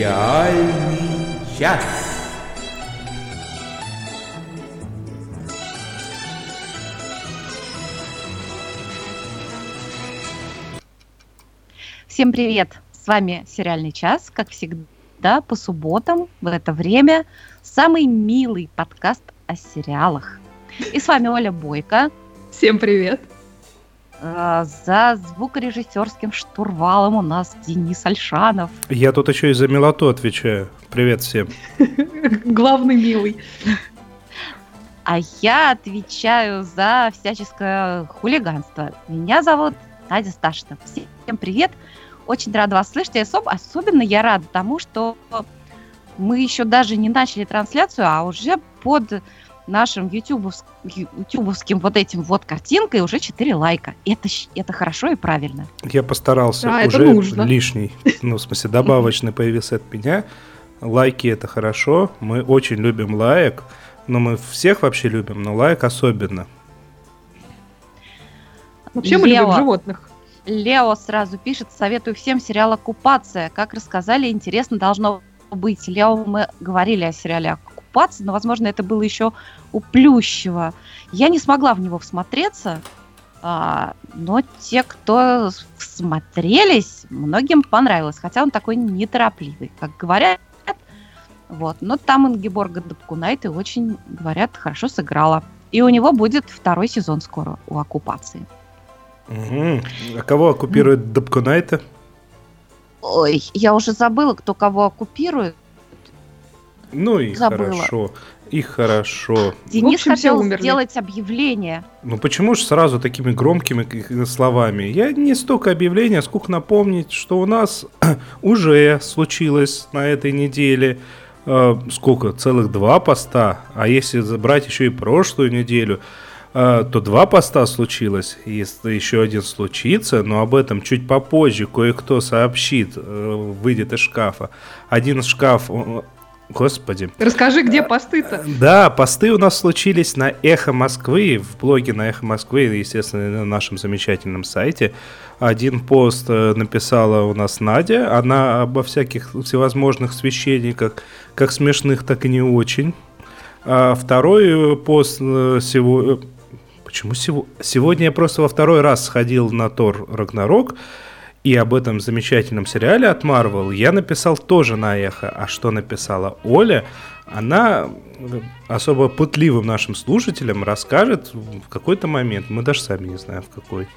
Сериальный час. Всем привет! С вами «Сериальный час», как всегда, по субботам в это время самый милый подкаст о сериалах. И с вами Оля Бойко. Всем привет! А, за звукорежиссерским штурвалом у нас Денис Альшанов. Я тут еще и за милоту отвечаю. Привет всем. Главный милый. А я отвечаю за всяческое хулиганство. Меня зовут Надя Сташина. Всем привет. Очень рада вас слышать. И особенно я рада тому, что мы еще даже не начали трансляцию, а уже под нашим ютубовс, ютубовским вот этим вот картинкой уже 4 лайка. Это, это хорошо и правильно. Я постарался. Да, уже это нужно. лишний. Ну, в смысле, добавочный появился от меня. Лайки это хорошо. Мы очень любим лайк. Но мы всех вообще любим, но лайк особенно. Вообще мы любим животных. Лео сразу пишет, советую всем сериал «Оккупация». Как рассказали, интересно должно быть. Лео, мы говорили о сериале «Оккупация», но, возможно, это было еще у Плющева. Я не смогла в него всмотреться, а, но те, кто смотрелись, многим понравилось, хотя он такой неторопливый, как говорят. Вот. Но там Ингеборга Дапкунайте очень, говорят, хорошо сыграла. И у него будет второй сезон скоро у оккупации. Угу. А кого оккупирует Дапкунайте? Ой, я уже забыла, кто кого оккупирует. Ну и Забыла. хорошо. И хорошо. Денис общем, хотел сделать объявление. Ну почему же сразу такими громкими словами? Я не столько объявления, сколько напомнить, что у нас уже случилось на этой неделе э, сколько? Целых два поста. А если забрать еще и прошлую неделю, э, то два поста случилось. Если еще один случится, но об этом чуть попозже кое-кто сообщит, э, выйдет из шкафа. Один шкаф Господи. Расскажи, где посты-то? Да, посты у нас случились на Эхо Москвы, в блоге на Эхо Москвы, естественно, на нашем замечательном сайте. Один пост э, написала у нас Надя, она обо всяких всевозможных священниках, как смешных, так и не очень. А второй пост сегодня... Э, почему сегодня? Сегодня я просто во второй раз сходил на Тор Рагнарок, и об этом замечательном сериале от Marvel я написал тоже на эхо. А что написала Оля, она особо пытливым нашим слушателям расскажет в какой-то момент. Мы даже сами не знаем в какой.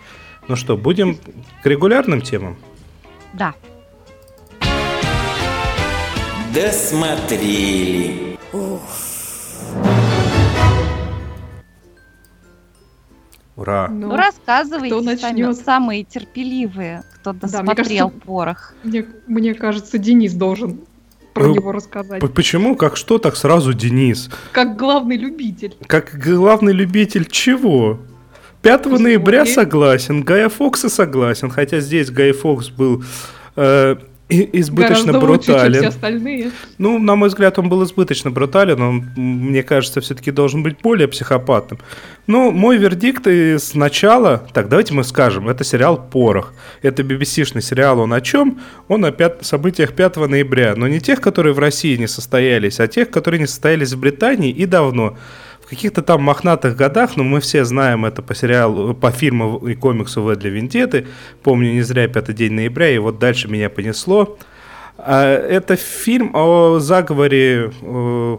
Ну что, будем к регулярным темам? Да. Досмотрели. Ух. Ура! Ну, ну рассказывайте, кто сами, самые терпеливые, кто досмотрел да, мне кажется, порох. Мне, мне кажется, Денис должен про ну, него рассказать. Почему? Как что, так сразу Денис? Как главный любитель. Как главный любитель чего? 5 ноября согласен, Гая Фокса согласен, хотя здесь Гай Фокс был э, избыточно Гораздо брутален. Лучше, чем все остальные. Ну, на мой взгляд, он был избыточно брутален, он, мне кажется, все-таки должен быть более психопатным. Но мой вердикт и сначала, так, давайте мы скажем, это сериал «Порох». Это BBC-шный сериал, он о чем? Он о пят... событиях 5 ноября, но не тех, которые в России не состоялись, а тех, которые не состоялись в Британии и давно каких-то там мохнатых годах, но мы все знаем это по сериалу, по фильму и комиксу «В для Вендеты». Помню не зря «Пятый день ноября», и вот дальше меня понесло. А, это фильм о заговоре э,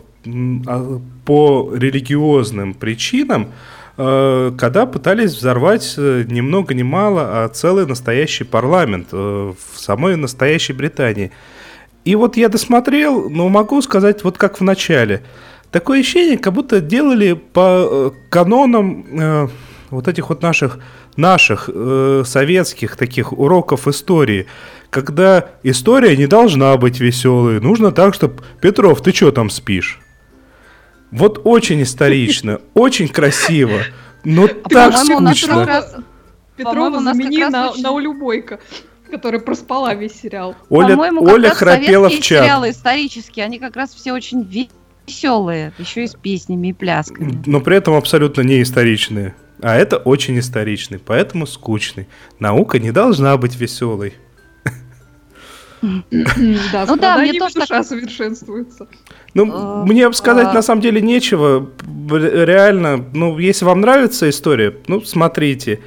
по религиозным причинам, э, когда пытались взорвать э, ни много ни мало, а целый настоящий парламент в самой настоящей Британии. И вот я досмотрел, но могу сказать вот как в начале – Такое ощущение, как будто делали по э, канонам э, вот этих вот наших, наших э, советских таких уроков истории, когда история не должна быть веселой, нужно так, чтобы «Петров, ты что там спишь?» Вот очень исторично, очень красиво, но так скучно. Петрова замени на, на Улюбойко которая проспала весь сериал. Оля, Оля храпела в чат. сериалы исторические, они как раз все очень веселые, еще и с песнями и плясками. Но при этом абсолютно не историчные. А это очень историчный, поэтому скучный. Наука не должна быть веселой. Да, ну да, мне тоже душа совершенствуется. Ну, э, мне сказать а. на самом деле нечего. Реально, ну, если вам нравится история, ну, смотрите.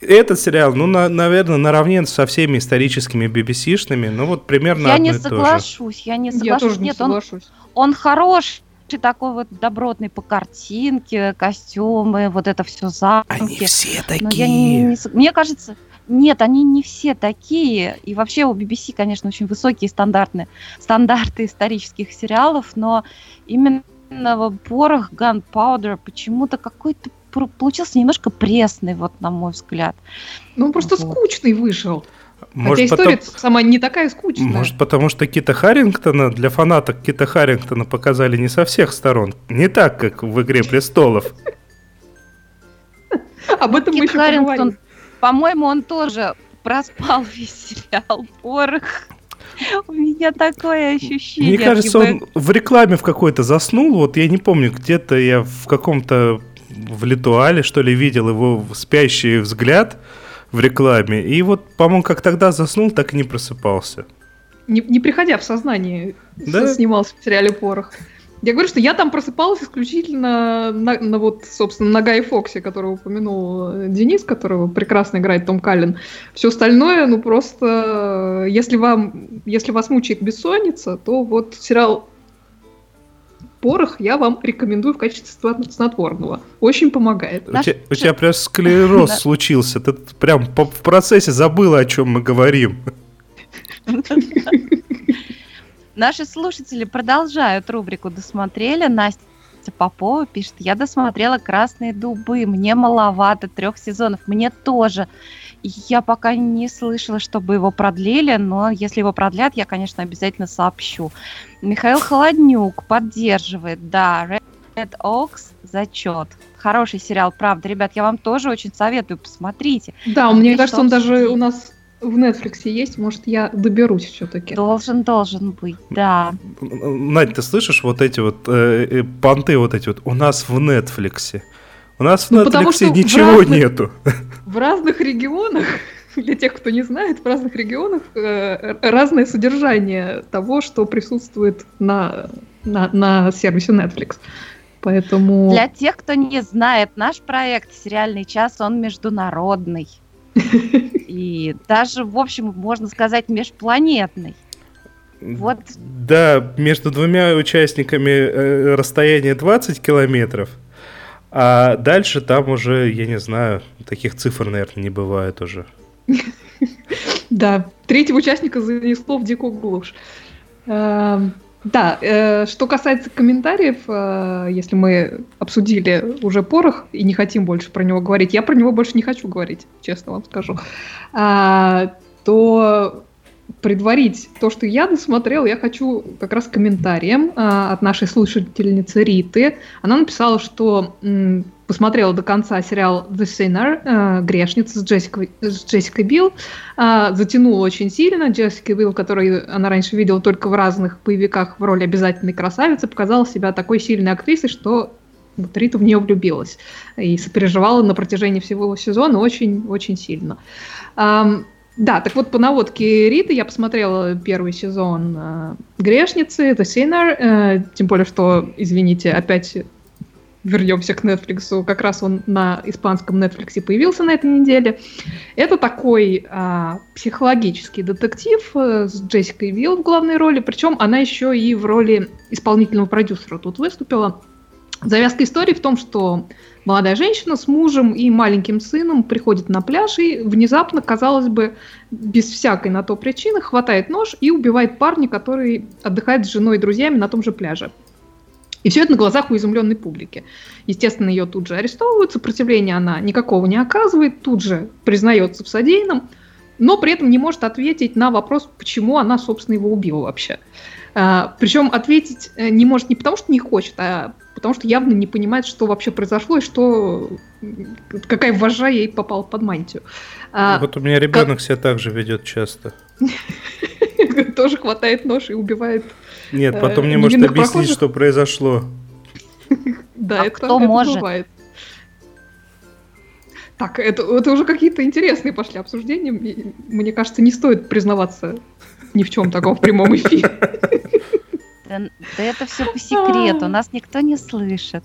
Этот сериал, ну, на, наверное, наравне со всеми историческими BBC-шными, ну, вот примерно Я не соглашусь, я не соглашусь. Я тоже не Нет, соглашусь. Он, он хорош, такой вот добротный по картинке, костюмы, вот это все замки. Они все такие. Не, не, мне кажется, нет, они не все такие. И вообще у BBC, конечно, очень высокие стандартные стандарты исторических сериалов, но именно порох Gunpowder почему-то какой-то получился немножко пресный, вот на мой взгляд. Ну, он просто вот. скучный вышел. Может, Хотя история потом... сама не такая скучная. Может, потому что Кита Харрингтона для фанаток Кита Харрингтона показали не со всех сторон. Не так, как в «Игре престолов». Об этом мы еще поговорим. По-моему, он тоже проспал весь сериал «Порох». У меня такое ощущение. Мне кажется, он в рекламе в какой-то заснул. Вот я не помню, где-то я в каком-то в Литуале, что ли, видел его спящий взгляд в рекламе. И вот, по-моему, как тогда заснул, так и не просыпался. Не, не приходя в сознание, да? снимался в сериале «Порох». Я говорю, что я там просыпалась исключительно на, на вот, собственно, на Гай Фоксе, которого упомянул э, Денис, которого прекрасно играет Том Каллен. Все остальное, ну просто, если вам, если вас мучает бессонница, то вот сериал порох я вам рекомендую в качестве снотворного. Очень помогает. У, тебя, у тебя прям склероз случился. Ты прям в процессе забыла, о чем мы говорим. Наши слушатели продолжают рубрику «Досмотрели». Настя Попова пишет, я досмотрела «Красные дубы», мне маловато трех сезонов, мне тоже. Я пока не слышала, чтобы его продлили, но если его продлят, я, конечно, обязательно сообщу. Михаил Холоднюк поддерживает, да, Red Oaks зачет. Хороший сериал, правда. Ребят, я вам тоже очень советую, посмотрите. Да, мне кажется, он даже у нас в Netflix есть, может, я доберусь все-таки. Должен, должен быть, да. Надь, ты слышишь вот эти вот э, э, понты вот эти вот? У нас в Netflix. У нас в ну, Netflix ничего в разных, нету. В разных регионах, для тех, кто не знает, в разных регионах э, разное содержание того, что присутствует на, на, на сервисе Netflix. Поэтому... Для тех, кто не знает, наш проект «Сериальный час», он международный. И даже, в общем, можно сказать, межпланетный. Вот. Да, между двумя участниками э, расстояние 20 километров, а дальше там уже, я не знаю, таких цифр, наверное, не бывает уже. Да, третьего участника занесло в дикую глушь. Эм, да, э, что касается комментариев, э, если мы обсудили уже порох и не хотим больше про него говорить, я про него больше не хочу говорить, честно вам скажу, а, то предварить то, что я досмотрел, я хочу как раз комментарием а, от нашей слушательницы Риты. Она написала, что м, посмотрела до конца сериал The Sinner, э, «Грешница» с Джессикой, с Джессикой Билл. Э, затянула очень сильно. Джессика Билл, которую она раньше видела только в разных боевиках в роли обязательной красавицы, показала себя такой сильной актрисой, что вот Рита в нее влюбилась и сопереживала на протяжении всего сезона очень-очень сильно. Um, да, так вот, по наводке Риты я посмотрела первый сезон э, «Грешницы», «The Sinner», э, тем более, что, извините, опять вернемся к Netflix, как раз он на испанском Netflix появился на этой неделе. Это такой а, психологический детектив а, с Джессикой Вилл в главной роли, причем она еще и в роли исполнительного продюсера тут выступила. Завязка истории в том, что молодая женщина с мужем и маленьким сыном приходит на пляж и внезапно, казалось бы, без всякой на то причины, хватает нож и убивает парня, который отдыхает с женой и друзьями на том же пляже. И все это на глазах у изумленной публики. Естественно, ее тут же арестовывают, сопротивления она никакого не оказывает, тут же признается в содеянном, но при этом не может ответить на вопрос, почему она, собственно, его убила вообще. А, причем ответить э, не может не потому, что не хочет, а потому что явно не понимает, что вообще произошло и что какая вожа ей попала под мантию. А, вот у меня ребенок как... себя так же ведет часто. Тоже хватает нож и убивает нет, потом не может объяснить, что произошло. Да, а это, бывает. Так, это, это уже какие-то интересные пошли обсуждения. Мне кажется, не стоит признаваться ни в чем таком в прямом эфире. Да, да это все по секрету, нас никто не слышит.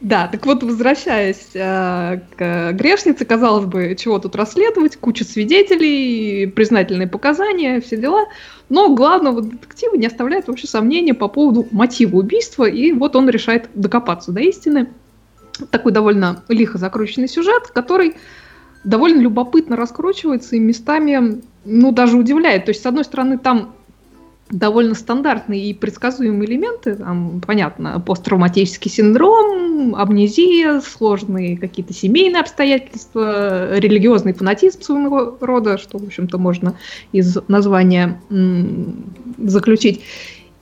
Да, так вот, возвращаясь э, к грешнице, казалось бы, чего тут расследовать, куча свидетелей, признательные показания, все дела. Но главного детектива не оставляет вообще сомнения по поводу мотива убийства, и вот он решает докопаться до истины. Такой довольно лихо закрученный сюжет, который довольно любопытно раскручивается и местами, ну, даже удивляет. То есть, с одной стороны, там довольно стандартные и предсказуемые элементы. Там, понятно, посттравматический синдром, амнезия, сложные какие-то семейные обстоятельства, религиозный фанатизм своего рода, что, в общем-то, можно из названия заключить.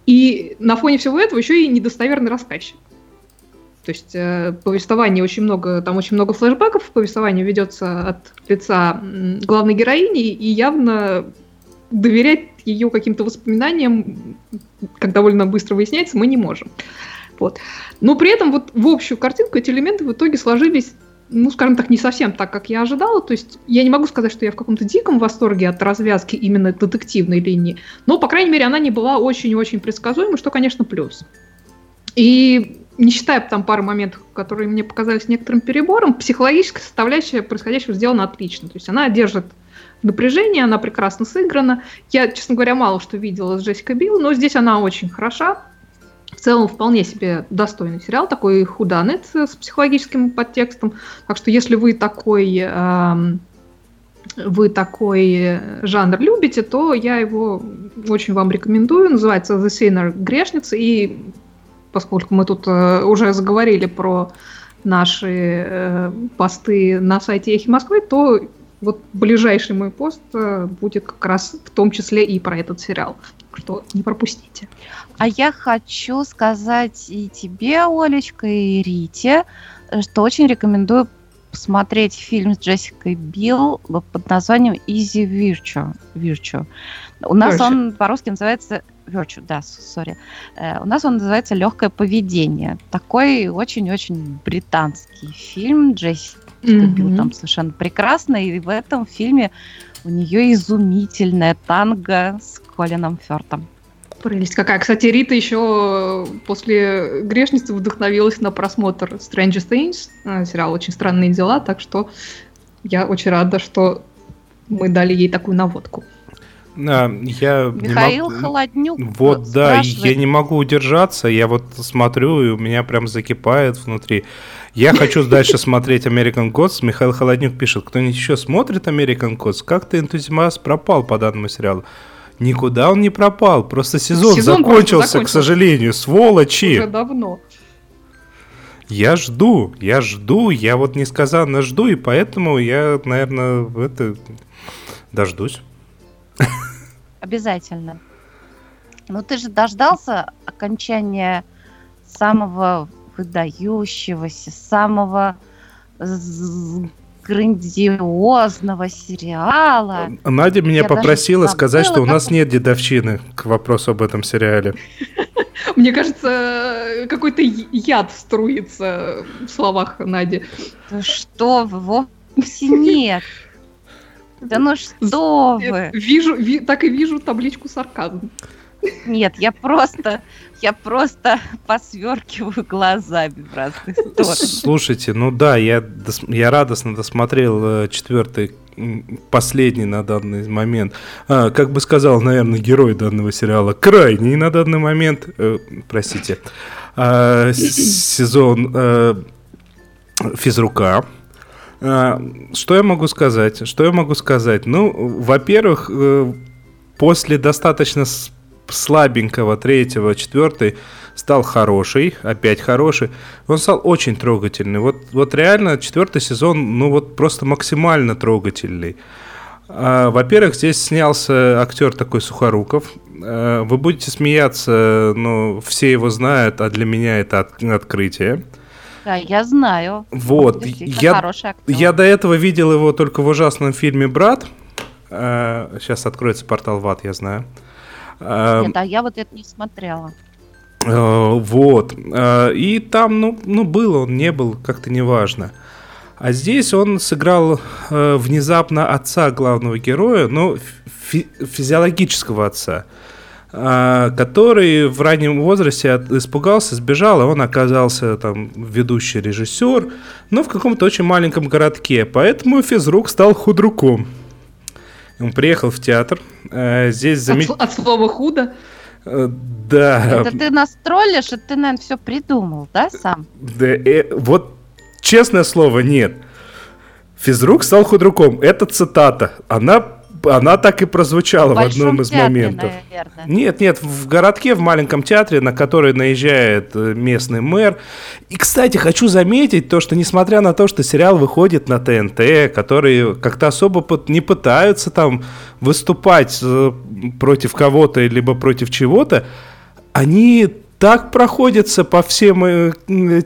И на фоне всего этого еще и недостоверный рассказчик. То есть э, повествование очень много, там очень много флешбеков, повествование ведется от лица главной героини, и явно доверять ее каким-то воспоминаниям, как довольно быстро выясняется, мы не можем. Вот. Но при этом вот в общую картинку эти элементы в итоге сложились ну, скажем так, не совсем так, как я ожидала. То есть я не могу сказать, что я в каком-то диком восторге от развязки именно детективной линии, но, по крайней мере, она не была очень-очень предсказуемой, что, конечно, плюс. И не считая там пары моментов, которые мне показались некоторым перебором, психологическая составляющая происходящего сделана отлично. То есть она держит напряжение, она прекрасно сыграна. Я, честно говоря, мало что видела с Джессикой Билл, но здесь она очень хороша. В целом вполне себе достойный сериал, такой худанет с психологическим подтекстом. Так что если вы такой, э, вы такой жанр любите, то я его очень вам рекомендую. Называется The Sinner Грешница. И поскольку мы тут э, уже заговорили про наши э, посты на сайте Эхи Москвы, то вот ближайший мой пост э, будет как раз в том числе и про этот сериал. Что не пропустите. А я хочу сказать и тебе, Олечка, и Рите, что очень рекомендую посмотреть фильм с Джессикой Билл под названием Easy Virtue. Virtue. У нас Virtue. он по-русски называется Virtue, да, сори. Э, у нас он называется «Легкое поведение». Такой очень-очень британский фильм. Джесси mm-hmm. там совершенно прекрасно, и в этом фильме у нее изумительная танго с Колином Фёртом. Прелесть какая. Кстати, Рита еще после «Грешницы» вдохновилась на просмотр Stranger Things, э, сериал «Очень странные дела», так что я очень рада, что мы дали ей такую наводку. А, я Михаил могу... Холоднюк. Вот, да, я не могу удержаться. Я вот смотрю, и у меня прям закипает внутри. Я хочу дальше смотреть American Gods. Михаил Холоднюк пишет, кто-нибудь еще смотрит American Gods? Как-то энтузиазм пропал по данному сериалу. Никуда он не пропал, просто сезон, сезон закончился, закончился, к сожалению, сволочи. Уже давно. Я жду, я жду, я вот несказанно жду, и поэтому я, наверное, это дождусь. Обязательно. Ну ты же дождался окончания самого выдающегося, самого грандиозного сериала. Надя меня Я попросила сказать, что у нас как... нет дедовщины к вопросу об этом сериале. Мне кажется, какой-то яд струится в словах Нади. Что вовсе нет. Да ну что вы! Вижу, ви, так и вижу табличку сарказм. Нет, я просто, я просто посверкиваю глазами в разные стороны. Слушайте, ну да, я, я радостно досмотрел э, четвертый, последний на данный момент. А, как бы сказал, наверное, герой данного сериала, крайний на данный момент, э, простите, э, сезон э, физрука. А, что я могу сказать? Что я могу сказать? Ну, во-первых, э, после достаточно слабенького третьего, четвертый стал хороший, опять хороший. Он стал очень трогательный. Вот, вот реально четвертый сезон, ну вот просто максимально трогательный. А, во-первых, здесь снялся актер такой Сухоруков. А, вы будете смеяться, но все его знают, а для меня это от, открытие. Да, я знаю. Вот. Я, я до этого видел его только в ужасном фильме «Брат». Сейчас откроется портал ВАД, я знаю. Нет, а я вот это не смотрела. Вот. И там, ну, ну, был он, не был, как-то неважно. А здесь он сыграл э, внезапно отца главного героя, но фи- физиологического отца, э, который в раннем возрасте от, испугался, сбежал, и он оказался там ведущий режиссер, но в каком-то очень маленьком городке. Поэтому физрук стал худруком. Он приехал в театр. Э, здесь замет... от, от слова худо? Э, да. Это ты нас троллишь, и ты, наверное, все придумал, да, сам? Да, э, вот честное слово, нет. Физрук стал худруком. Это цитата. Она она так и прозвучала в, в одном из театре, моментов. Наверное. Нет, нет, в городке, в маленьком театре, на который наезжает э, местный мэр. И, кстати, хочу заметить то, что несмотря на то, что сериал выходит на ТНТ, которые как-то особо не пытаются там выступать э, против кого-то либо против чего-то, они так проходятся по всем э,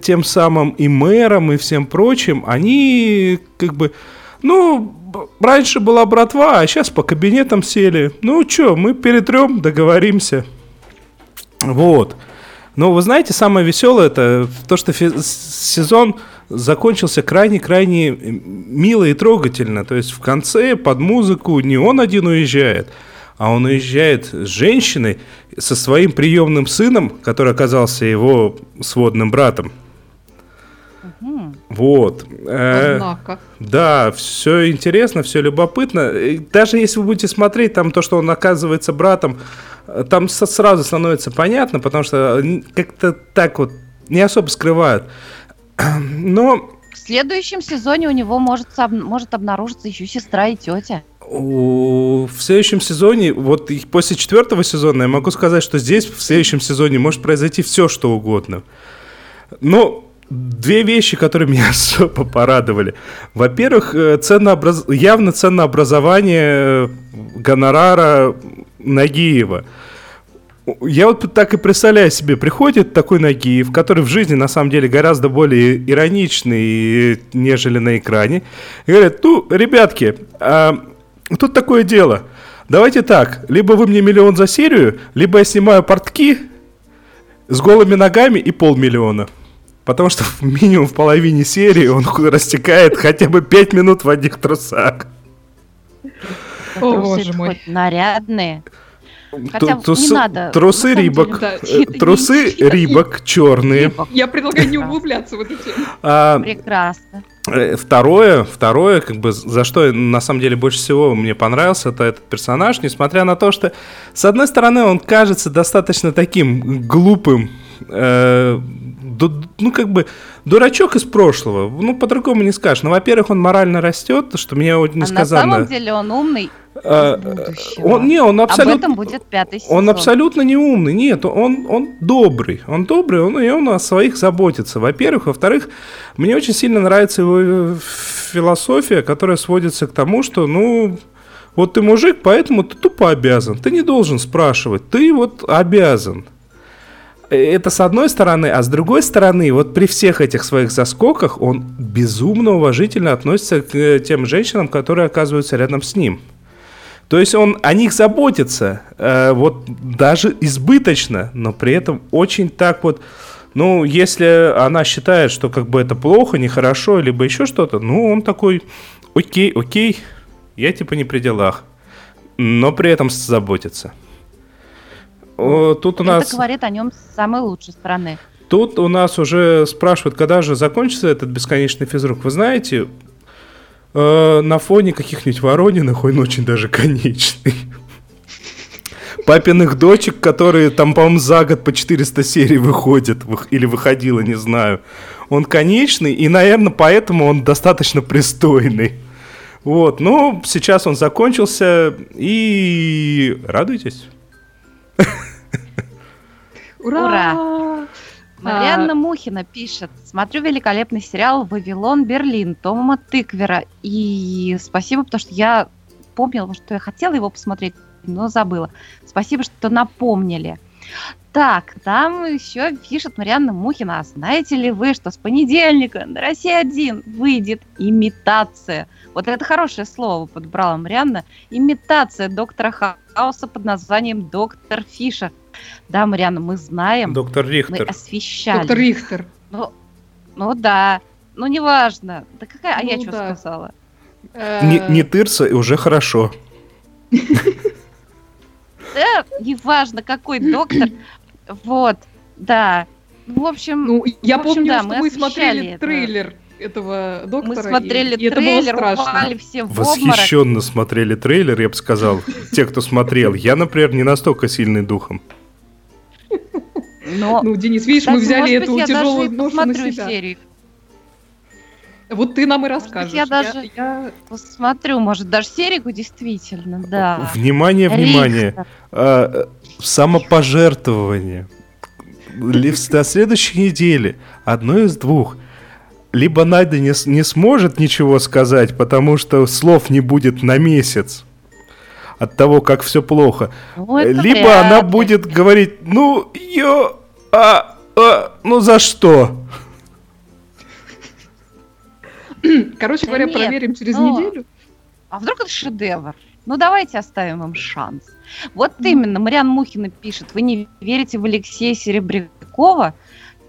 тем самым и мэрам, и всем прочим, они как бы, ну, раньше была братва, а сейчас по кабинетам сели. Ну что, мы перетрем, договоримся. Вот. Но вы знаете, самое веселое это то, что сезон закончился крайне-крайне мило и трогательно. То есть в конце под музыку не он один уезжает, а он уезжает с женщиной, со своим приемным сыном, который оказался его сводным братом. Вот. Э, Однако. Да, все интересно, все любопытно. Даже если вы будете смотреть там то, что он оказывается братом, э, там сразу становится понятно, потому что как-то так вот не особо скрывают. Но... В следующем сезоне у него может, может обнаружиться еще сестра и тетя. В следующем сезоне, вот после четвертого сезона, я могу сказать, что здесь в следующем сезоне может произойти все, что угодно. Но две вещи, которые меня особо порадовали. Во-первых, э, ценообраз... явно ценообразование э, гонорара Нагиева. Я вот так и представляю себе, приходит такой Нагиев, который в жизни на самом деле гораздо более ироничный, нежели на экране, и говорит, ну, ребятки, а, тут такое дело, давайте так, либо вы мне миллион за серию, либо я снимаю портки с голыми ногами и полмиллиона. Потому что минимум в половине серии он растекает хотя бы 5 минут в одних трусах. О, боже мой. Нарядные. Хотя трусы, не надо. Трусы рибок. Деле, да. Э, трусы рибок черные. Я предлагаю не углубляться в эту тему. А, Прекрасно. Э, второе, второе, как бы за что на самом деле больше всего мне понравился, это этот персонаж, несмотря на то, что с одной стороны он кажется достаточно таким глупым, э, ну, как бы, дурачок из прошлого. Ну, по-другому не скажешь. Ну, во-первых, он морально растет, что мне вот несказанно... А на самом деле он умный а, он, не, он абсолютно... Об этом будет пятый сезон. Он абсолютно не умный. Нет, он, он добрый. Он добрый, он, и он о своих заботится. Во-первых. Во-вторых, мне очень сильно нравится его э, философия, которая сводится к тому, что, ну, вот ты мужик, поэтому ты тупо обязан. Ты не должен спрашивать. Ты вот обязан. Это с одной стороны, а с другой стороны, вот при всех этих своих заскоках он безумно уважительно относится к э, тем женщинам, которые оказываются рядом с ним. То есть он о них заботится, э, вот даже избыточно, но при этом очень так вот, ну, если она считает, что как бы это плохо, нехорошо, либо еще что-то, ну, он такой, окей, окей, я типа не при делах, но при этом заботится. Тут у нас... Это говорит о нем с самой лучшей стороны. Тут у нас уже спрашивают, когда же закончится этот бесконечный физрук. Вы знаете, э, на фоне каких-нибудь Ворониных он очень даже конечный. Папиных дочек, которые там, по-моему, за год по 400 серий выходят, или выходило, не знаю. Он конечный, и, наверное, поэтому он достаточно пристойный. Вот, но сейчас он закончился, и радуйтесь. Ура! Ура! Марианна а... Мухина пишет. Смотрю великолепный сериал «Вавилон Берлин» Тома Тыквера. И спасибо, потому что я помнила, что я хотела его посмотреть, но забыла. Спасибо, что напомнили. Так, там еще пишет Марианна Мухина. А знаете ли вы, что с понедельника на России 1 выйдет имитация? Вот это хорошее слово подбрала Марианна. Имитация доктора Хауса под названием «Доктор Фишер». Да, Марианна, мы знаем. Доктор Рихтер. Мы освещали. Доктор Рихтер. Ну, ну да. Ну, неважно. Да какая, а я ну что сказала? Не, не тырса, и уже хорошо. Да, неважно, какой доктор. Вот, да. Ну, в общем, ну, я помню, что мы смотрели трейлер этого доктора. Мы смотрели и, трейлер, упали все в Восхищенно смотрели трейлер, я бы сказал. Те, кто смотрел. Я, например, не настолько сильный духом. Но, ну, Денис, видишь, кстати, мы взяли эту быть, тяжелую ношу на себя. Серию. Вот ты нам и расскажешь. Может, я даже я, я... посмотрю, может, даже серику действительно, да. Внимание, внимание. А, самопожертвование. На следующей неделе одно из двух либо Найда не, не сможет ничего сказать, потому что слов не будет на месяц от того, как все плохо. Ну, либо она ли. будет говорить, ну, ё, а, а, ну за что? Короче говоря, нет, проверим через но... неделю. А вдруг это шедевр? Ну, давайте оставим им шанс. Вот mm. именно, Мариан Мухина пишет, вы не верите в Алексея Серебрякова?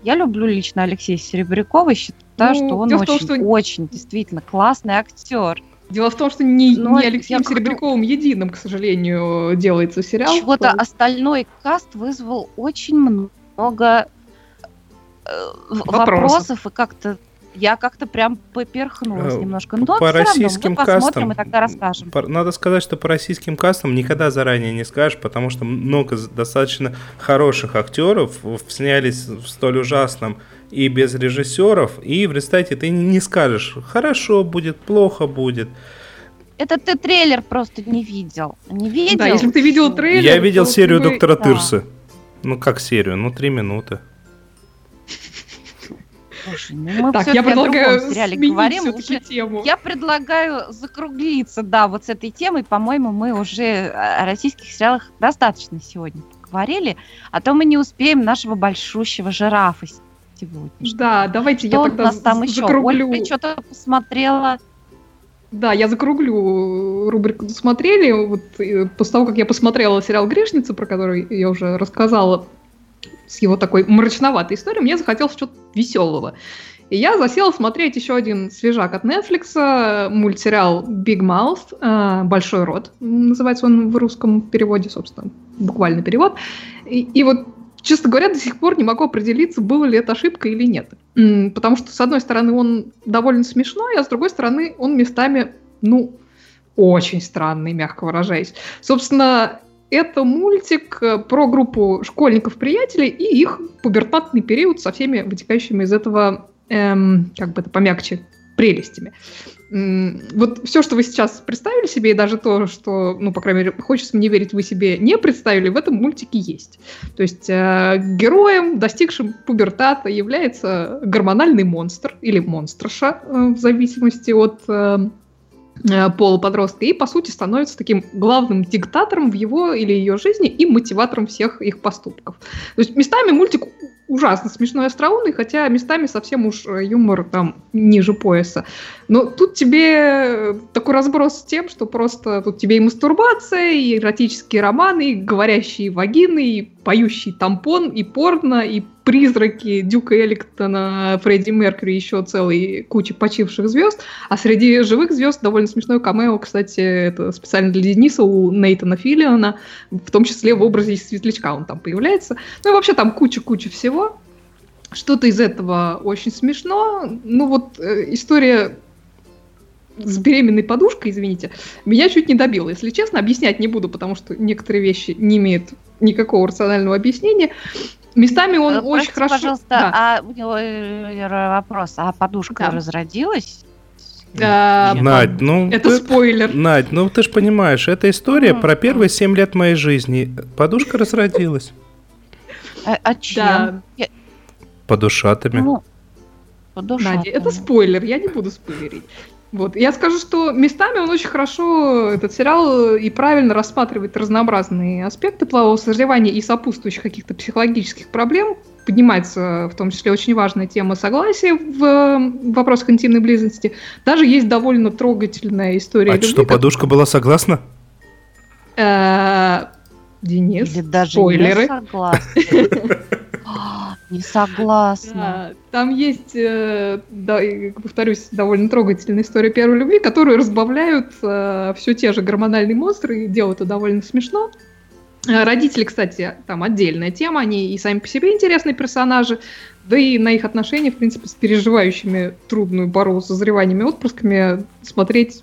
Я люблю лично Алексея Серебрякова, считаю, ну, что он очень, том, что... очень действительно классный актер. Дело в том, что не, Но не Алексеем Серебряковым единым, к сожалению, делается сериал. Чего-то то... остальной каст вызвал очень много э, вопросов. вопросов и как-то я как-то прям поперхнулась э, немножко. Но по российским равно, мы кастам, и тогда расскажем. Надо сказать, что по российским кастам никогда заранее не скажешь, потому что много достаточно хороших актеров снялись в столь ужасном и без режиссеров, и в результате ты не скажешь, хорошо будет, плохо будет. Это ты трейлер просто не видел. Не видел? Да, если ты видел трейлер... Я видел серию бы... Доктора да. Тырса. Ну, как серию? Ну, три минуты. Слушай, ну мы так, я предлагаю о сериале говорим. Уже, тему. Я предлагаю закруглиться, да, вот с этой темой. По-моему, мы уже о российских сериалах достаточно сегодня говорили, а то мы не успеем нашего большущего жирафа сегодня. Да, давайте Что я тогда у нас там еще? закруглю. Ольга что-то посмотрела. Да, я закруглю рубрику «Досмотрели». Вот э, после того, как я посмотрела сериал «Грешница», про который я уже рассказала, с его такой мрачноватой историей, мне захотелось что-то веселого. И я засела смотреть еще один свежак от Netflix, мультсериал Big Mouth, э, Большой рот, называется он в русском переводе, собственно, буквальный перевод. И, и вот честно говоря, до сих пор не могу определиться, было ли это ошибка или нет. Потому что, с одной стороны, он довольно смешной, а с другой стороны, он местами, ну, очень странный, мягко выражаясь. Собственно, это мультик э, про группу школьников-приятелей и их пубертатный период со всеми вытекающими из этого, эм, как бы это помягче, прелестями вот все, что вы сейчас представили себе, и даже то, что, ну, по крайней мере, хочется мне верить, вы себе не представили, в этом мультике есть. То есть э, героем, достигшим пубертата, является гормональный монстр или монстрша, э, в зависимости от э, э, пола подростка, и, по сути, становится таким главным диктатором в его или ее жизни и мотиватором всех их поступков. То есть местами мультик ужасно смешной и остроумный, хотя местами совсем уж э, юмор там ниже пояса. Но тут тебе такой разброс с тем, что просто тут тебе и мастурбация, и эротические романы, и говорящие вагины, и поющий тампон, и порно, и призраки Дюка Элликтона, Фредди Меркьюри, еще целой куча почивших звезд. А среди живых звезд довольно смешное камео, кстати, это специально для Дениса у Нейтана Филлиана, в том числе в образе светлячка он там появляется. Ну и вообще там куча-куча всего. Что-то из этого очень смешно. Ну вот э, история с беременной подушкой, извините, меня чуть не добило. Если честно, объяснять не буду, потому что некоторые вещи не имеют никакого рационального объяснения. Местами он Простите, очень хорошо... пожалуйста, да. а у него э, вопрос, а подушка да. разродилась? Да, Надь, ну... Это ты, спойлер. Надь, ну ты же понимаешь, это история про первые семь лет моей жизни. Подушка разродилась. А, а чем? Да. Подушатами. Ну, подушатами. Надя, это спойлер, я не буду спойлерить. Вот. Я скажу, что местами он очень хорошо, этот сериал, и правильно рассматривает разнообразные аспекты полового созревания и сопутствующих каких-то психологических проблем. Поднимается в том числе очень важная тема согласия в вопросах интимной близости. Даже есть довольно трогательная история. А любви, что, подушка была согласна? Э, Денис, Или даже спойлеры. не согласна. Не согласна. Да, там есть, э, да, повторюсь, довольно трогательная история первой любви, которую разбавляют э, все те же гормональные монстры, и делают это довольно смешно. Э, родители, кстати, там отдельная тема, они и сами по себе интересные персонажи, да и на их отношения, в принципе, с переживающими трудную борьбу с созреваниями отпрысками смотреть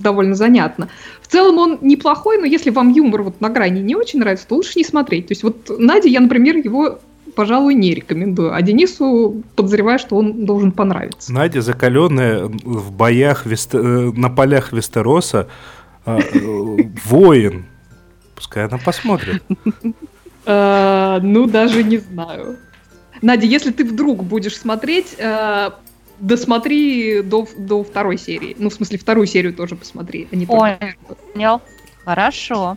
довольно занятно. В целом он неплохой, но если вам юмор вот на грани не очень нравится, то лучше не смотреть. То есть вот Наде я, например, его пожалуй, не рекомендую. А Денису подозреваю, что он должен понравиться. Надя, закаленная в боях Вест... Э, на полях Вестероса, э, воин. Пускай она посмотрит. Э, ну, даже не знаю. Надя, если ты вдруг будешь смотреть, досмотри до, до второй серии. Ну, в смысле, вторую серию тоже посмотри. А не Понял. Хорошо.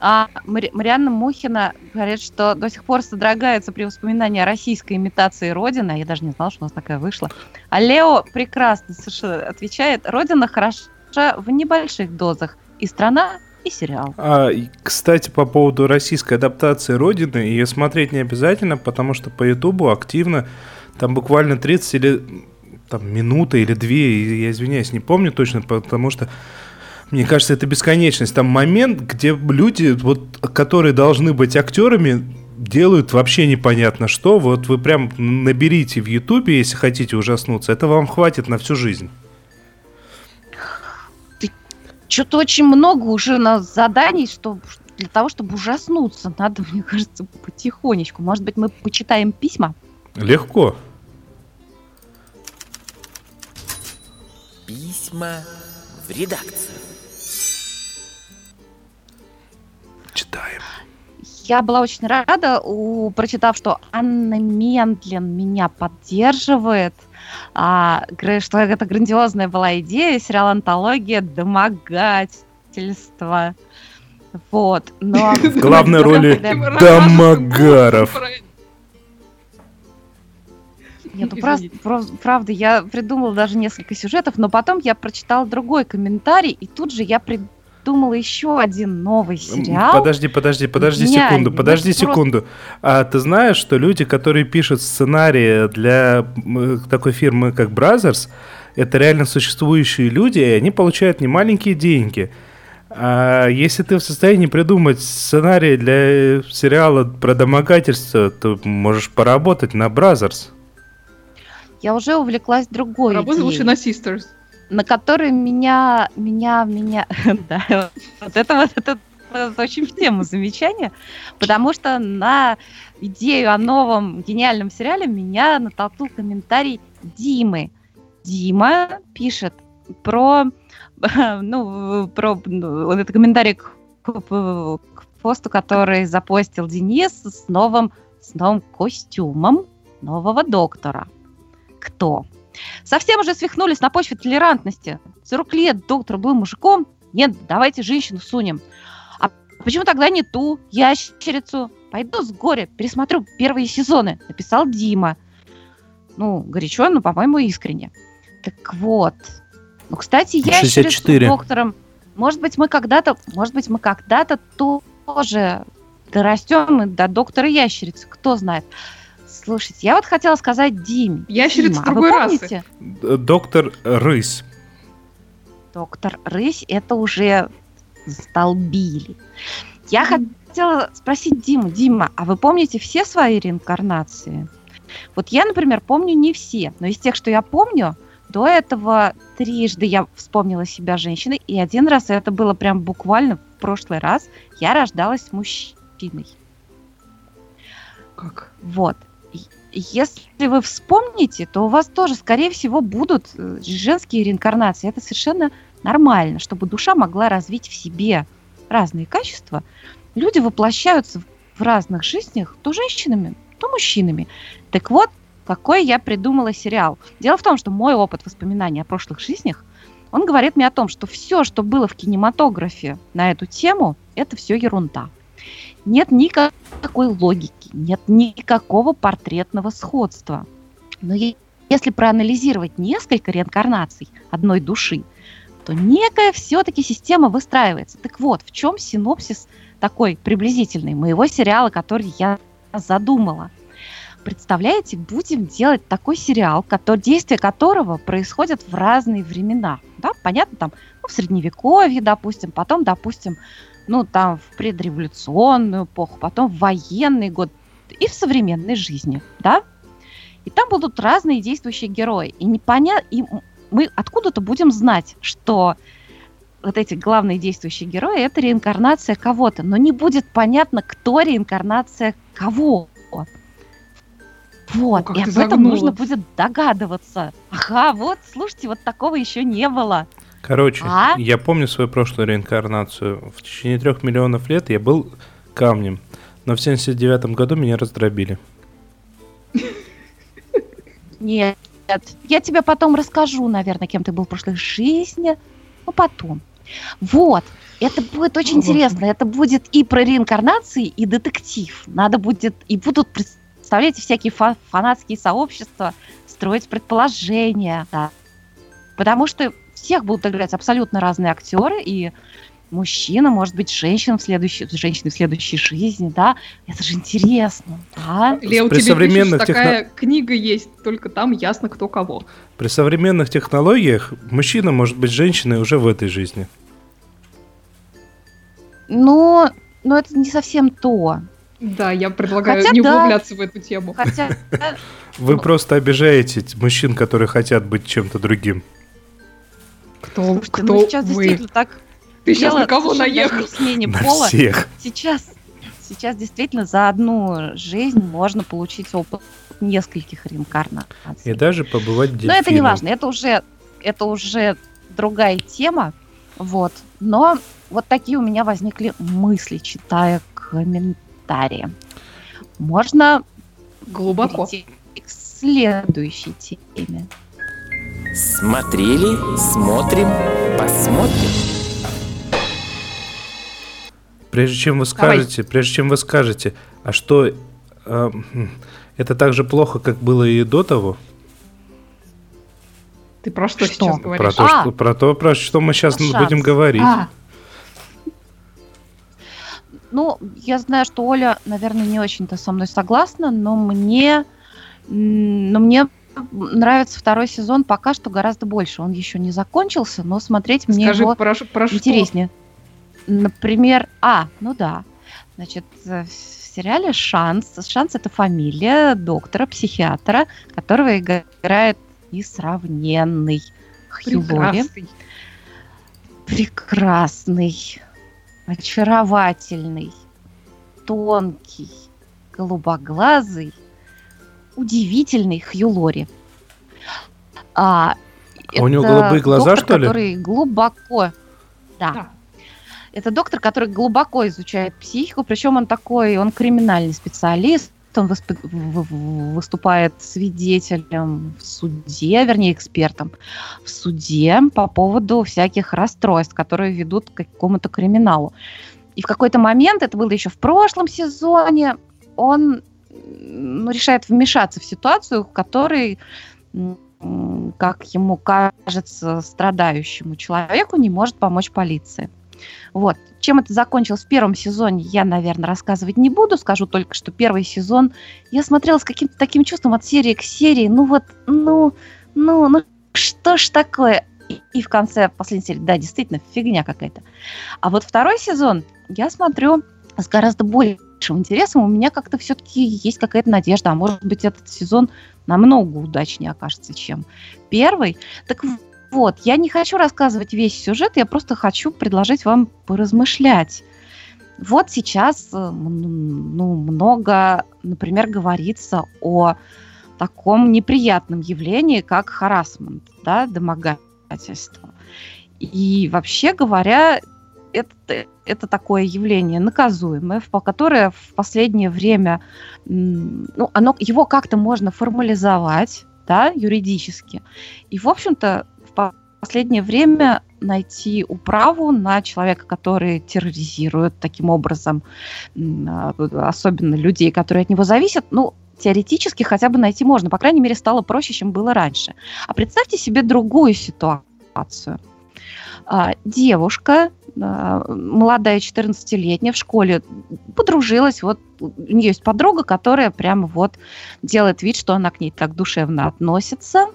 А Марианна Мухина говорит, что до сих пор содрогается при воспоминании о российской имитации Родины. Я даже не знала, что у нас такая вышла. А Лео прекрасно совершенно отвечает. Родина хороша в небольших дозах. И страна, и сериал. А, кстати, по поводу российской адаптации Родины, ее смотреть не обязательно, потому что по Ютубу активно, там буквально 30 или там, минуты или две, я извиняюсь, не помню точно, потому что мне кажется, это бесконечность. Там момент, где люди, вот, которые должны быть актерами, делают вообще непонятно что. Вот вы прям наберите в Ютубе, если хотите ужаснуться. Это вам хватит на всю жизнь. Что-то очень много уже на заданий, что для того, чтобы ужаснуться. Надо, мне кажется, потихонечку. Может быть, мы почитаем письма? Легко. Письма в редакцию. читаем. Я была очень рада, у, прочитав, что Анна Ментлин меня поддерживает. А, что это грандиозная была идея, сериал «Антология. Домогательство». Вот, но... В главной роли Домогаров. Нет, ну просто, правда, я придумала даже несколько сюжетов, но потом я прочитала другой комментарий, и тут же я придумала придумала еще один новый сериал. Подожди, подожди, подожди Гениальный. секунду, подожди Это секунду. Просто... А ты знаешь, что люди, которые пишут сценарии для такой фирмы, как Brothers, это реально существующие люди, и они получают немаленькие деньги. А если ты в состоянии придумать сценарий для сериала про домогательство, то можешь поработать на Brothers. Я уже увлеклась другой Работай лучше на Sisters на который меня, меня, меня, да, вот это вот это, очень в тему замечания, потому что на идею о новом гениальном сериале меня натолкнул комментарий Димы. Дима пишет про, ну, про, ну, это комментарий к, к, к посту, который запостил Денис с новым, с новым костюмом нового доктора. Кто? Совсем уже свихнулись на почве толерантности. 40 лет доктор был мужиком. Нет, давайте женщину сунем. А почему тогда не ту ящерицу? Пойду с горя, пересмотрю первые сезоны, написал Дима. Ну, горячо, но, по-моему, искренне. Так вот. Ну, кстати, ящерицу доктором... Может быть, мы когда-то, может быть, мы когда-то тоже дорастем до доктора ящерицы, кто знает. Слушайте, я вот хотела сказать Дим. Ящерица Дима, другой а вы расы. Доктор Рысь. Доктор Рысь, это уже столбили. Я mm. хотела спросить Диму. Дима, а вы помните все свои реинкарнации? Вот я, например, помню не все, но из тех, что я помню, до этого трижды я вспомнила себя женщиной, и один раз это было прям буквально в прошлый раз, я рождалась мужчиной. Как? Вот если вы вспомните, то у вас тоже, скорее всего, будут э, женские реинкарнации. Это совершенно нормально, чтобы душа могла развить в себе разные качества. Люди воплощаются в разных жизнях то женщинами, то мужчинами. Так вот, какой я придумала сериал. Дело в том, что мой опыт воспоминаний о прошлых жизнях, он говорит мне о том, что все, что было в кинематографе на эту тему, это все ерунда нет никакой логики, нет никакого портретного сходства. Но если проанализировать несколько реинкарнаций одной души, то некая все-таки система выстраивается. Так вот, в чем синопсис такой приблизительный моего сериала, который я задумала? представляете, будем делать такой сериал, который, действие которого происходит в разные времена. Да, понятно, там, ну, в средневековье, допустим, потом, допустим, ну, там, в предреволюционную эпоху, потом в военный год и в современной жизни, да? И там будут разные действующие герои. И непонятно, и мы откуда-то будем знать, что вот эти главные действующие герои это реинкарнация кого-то, но не будет понятно, кто реинкарнация кого. Вот, О, и об загнула. этом нужно будет догадываться. Ага, вот, слушайте, вот такого еще не было. Короче, а? я помню свою прошлую реинкарнацию. В течение трех миллионов лет я был камнем, но в 79 году меня раздробили. Нет, я тебе потом расскажу, наверное, кем ты был в прошлой жизни. Ну, потом. Вот. Это будет очень интересно. Это будет и про реинкарнации, и детектив. Надо будет, и будут, представляете, всякие фа- фанатские сообщества строить предположения. Да. Потому что всех будут играть абсолютно разные актеры, и мужчина, может быть, женщина в следующей, женщины в следующей жизни, да, это же интересно, да. Лео, При тебе современных техно... такая книга есть, только там ясно, кто кого. При современных технологиях мужчина может быть женщиной уже в этой жизни. Но, но это не совсем то. Да, я предлагаю Хотя не да. углубляться в эту тему. Хотя... Вы просто обижаете мужчин, которые хотят быть чем-то другим. Кто, Слушайте, кто ну сейчас вы? действительно так ты сейчас на кого наехал? Смене на пола. всех. Сейчас, сейчас действительно за одну жизнь можно получить опыт нескольких реинкарнаций. И даже побывать дельфином. Но это не важно, это уже, это уже другая тема. Вот. Но вот такие у меня возникли мысли, читая комментарии. Можно глубоко к следующей теме. Смотрели, смотрим, посмотрим. Прежде чем вы скажете, Давай. прежде чем вы скажете, а что э, это так же плохо, как было и до того? Ты про что, что? сейчас говоришь? Про то, а! что, про то, про что мы сейчас Шанс. будем говорить. А. Ну, я знаю, что Оля, наверное, не очень-то со мной согласна, но мне, но мне нравится второй сезон пока что гораздо больше. Он еще не закончился, но смотреть Скажи, мне его про, про интереснее. Что? Например, а, ну да, значит, в сериале «Шанс». «Шанс» — это фамилия доктора-психиатра, которого играет несравненный Хью Прекрасный. Прекрасный, очаровательный, тонкий, голубоглазый, удивительный Хью Лори. А, а у него голубые глаза, доктор, что ли? Который глубоко, да, да, это доктор, который глубоко изучает психику, причем он такой, он криминальный специалист, он выступает свидетелем в суде, вернее, экспертом в суде по поводу всяких расстройств, которые ведут к какому-то криминалу. И в какой-то момент, это было еще в прошлом сезоне, он ну, решает вмешаться в ситуацию, в которой как ему кажется, страдающему человеку не может помочь полиция. Вот. Чем это закончилось в первом сезоне, я, наверное, рассказывать не буду. Скажу только, что первый сезон я смотрела с каким-то таким чувством от серии к серии. Ну вот, ну, ну, ну, что ж такое? И, и в конце последней серии, да, действительно, фигня какая-то. А вот второй сезон я смотрю с гораздо большим интересом. У меня как-то все-таки есть какая-то надежда. А может быть, этот сезон намного удачнее окажется, чем первый. Так вот, я не хочу рассказывать весь сюжет, я просто хочу предложить вам поразмышлять. Вот сейчас э, ну, много, например, говорится о таком неприятном явлении, как харасмент, да, домогательство. И вообще говоря, это, это такое явление наказуемое, которое в последнее время, ну, оно, его как-то можно формализовать, да, юридически. И, в общем-то, последнее время найти управу на человека, который терроризирует таким образом, а, особенно людей, которые от него зависят, ну, теоретически хотя бы найти можно. По крайней мере, стало проще, чем было раньше. А представьте себе другую ситуацию. А, девушка молодая 14-летняя в школе подружилась, вот у нее есть подруга, которая прямо вот делает вид, что она к ней так душевно относится,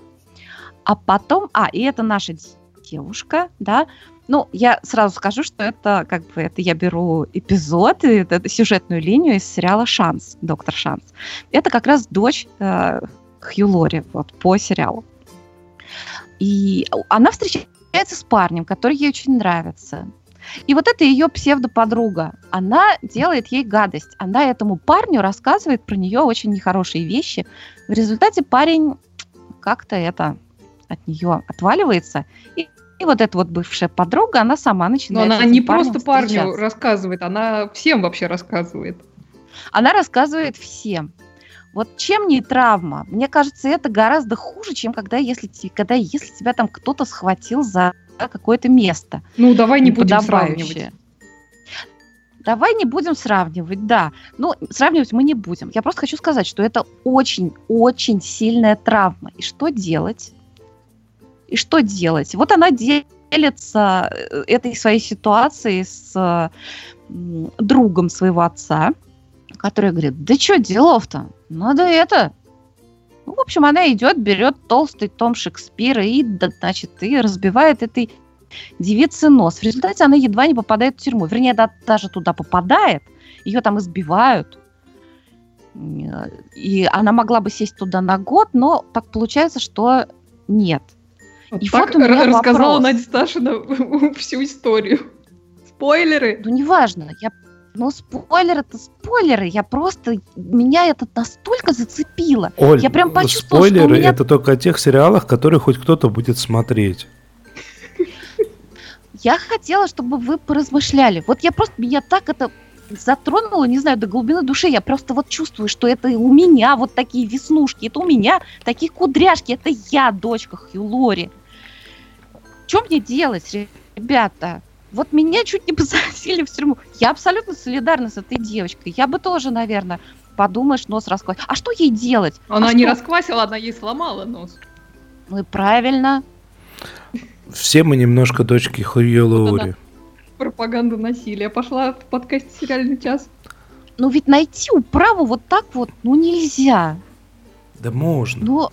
а потом, а, и это наша девушка, да, ну, я сразу скажу, что это как бы это я беру эпизод, это, сюжетную линию из сериала Шанс, Доктор Шанс. Это как раз дочь э, Хью Лори вот, по сериалу. И она встречается с парнем, который ей очень нравится. И вот это ее псевдоподруга. Она делает ей гадость. Она этому парню рассказывает про нее очень нехорошие вещи. В результате парень как-то это от нее отваливается. И, и вот эта вот бывшая подруга, она сама начинает. Но она не просто парню рассказывает, она всем вообще рассказывает. Она рассказывает всем. Вот чем не травма? Мне кажется, это гораздо хуже, чем когда если, когда, если тебя там кто-то схватил за какое-то место. Ну, давай не будем сравнивать. Давай не будем сравнивать, да. Ну, сравнивать мы не будем. Я просто хочу сказать, что это очень-очень сильная травма. И что делать? И что делать? Вот она делится э, этой своей ситуацией с другом своего отца, который говорит, да что делов-то? Надо это. Ну, в общем, она идет, берет толстый том Шекспира и, значит, и разбивает этой девице нос. В результате она едва не попадает в тюрьму. Вернее, да, даже туда попадает, ее там избивают. И она могла бы сесть туда на год, но так получается, что нет. И так вот у меня рассказала вопрос. Надя Сташина всю историю. Спойлеры. Ну, неважно. Я ну, спойлер это спойлеры. Я просто... Меня это настолько зацепило. Оль, я прям почувствовала, спойлеры меня... это только о тех сериалах, которые хоть кто-то будет смотреть. Я хотела, чтобы вы поразмышляли. Вот я просто... Меня так это затронуло, не знаю, до глубины души. Я просто вот чувствую, что это у меня вот такие веснушки. Это у меня такие кудряшки. Это я, дочка Хью Лори. Что мне делать, ребята? Вот меня чуть не посадили в тюрьму. Я абсолютно солидарна с этой девочкой. Я бы тоже, наверное, подумаешь, нос расквасить. А что ей делать? Она а не что? расквасила, она ей сломала нос. Ну и правильно. Все мы немножко дочки Хью Лоури. Пропаганда насилия пошла в подкасте «Сериальный час». Ну ведь найти управу вот так вот, ну нельзя. Да можно. Ну,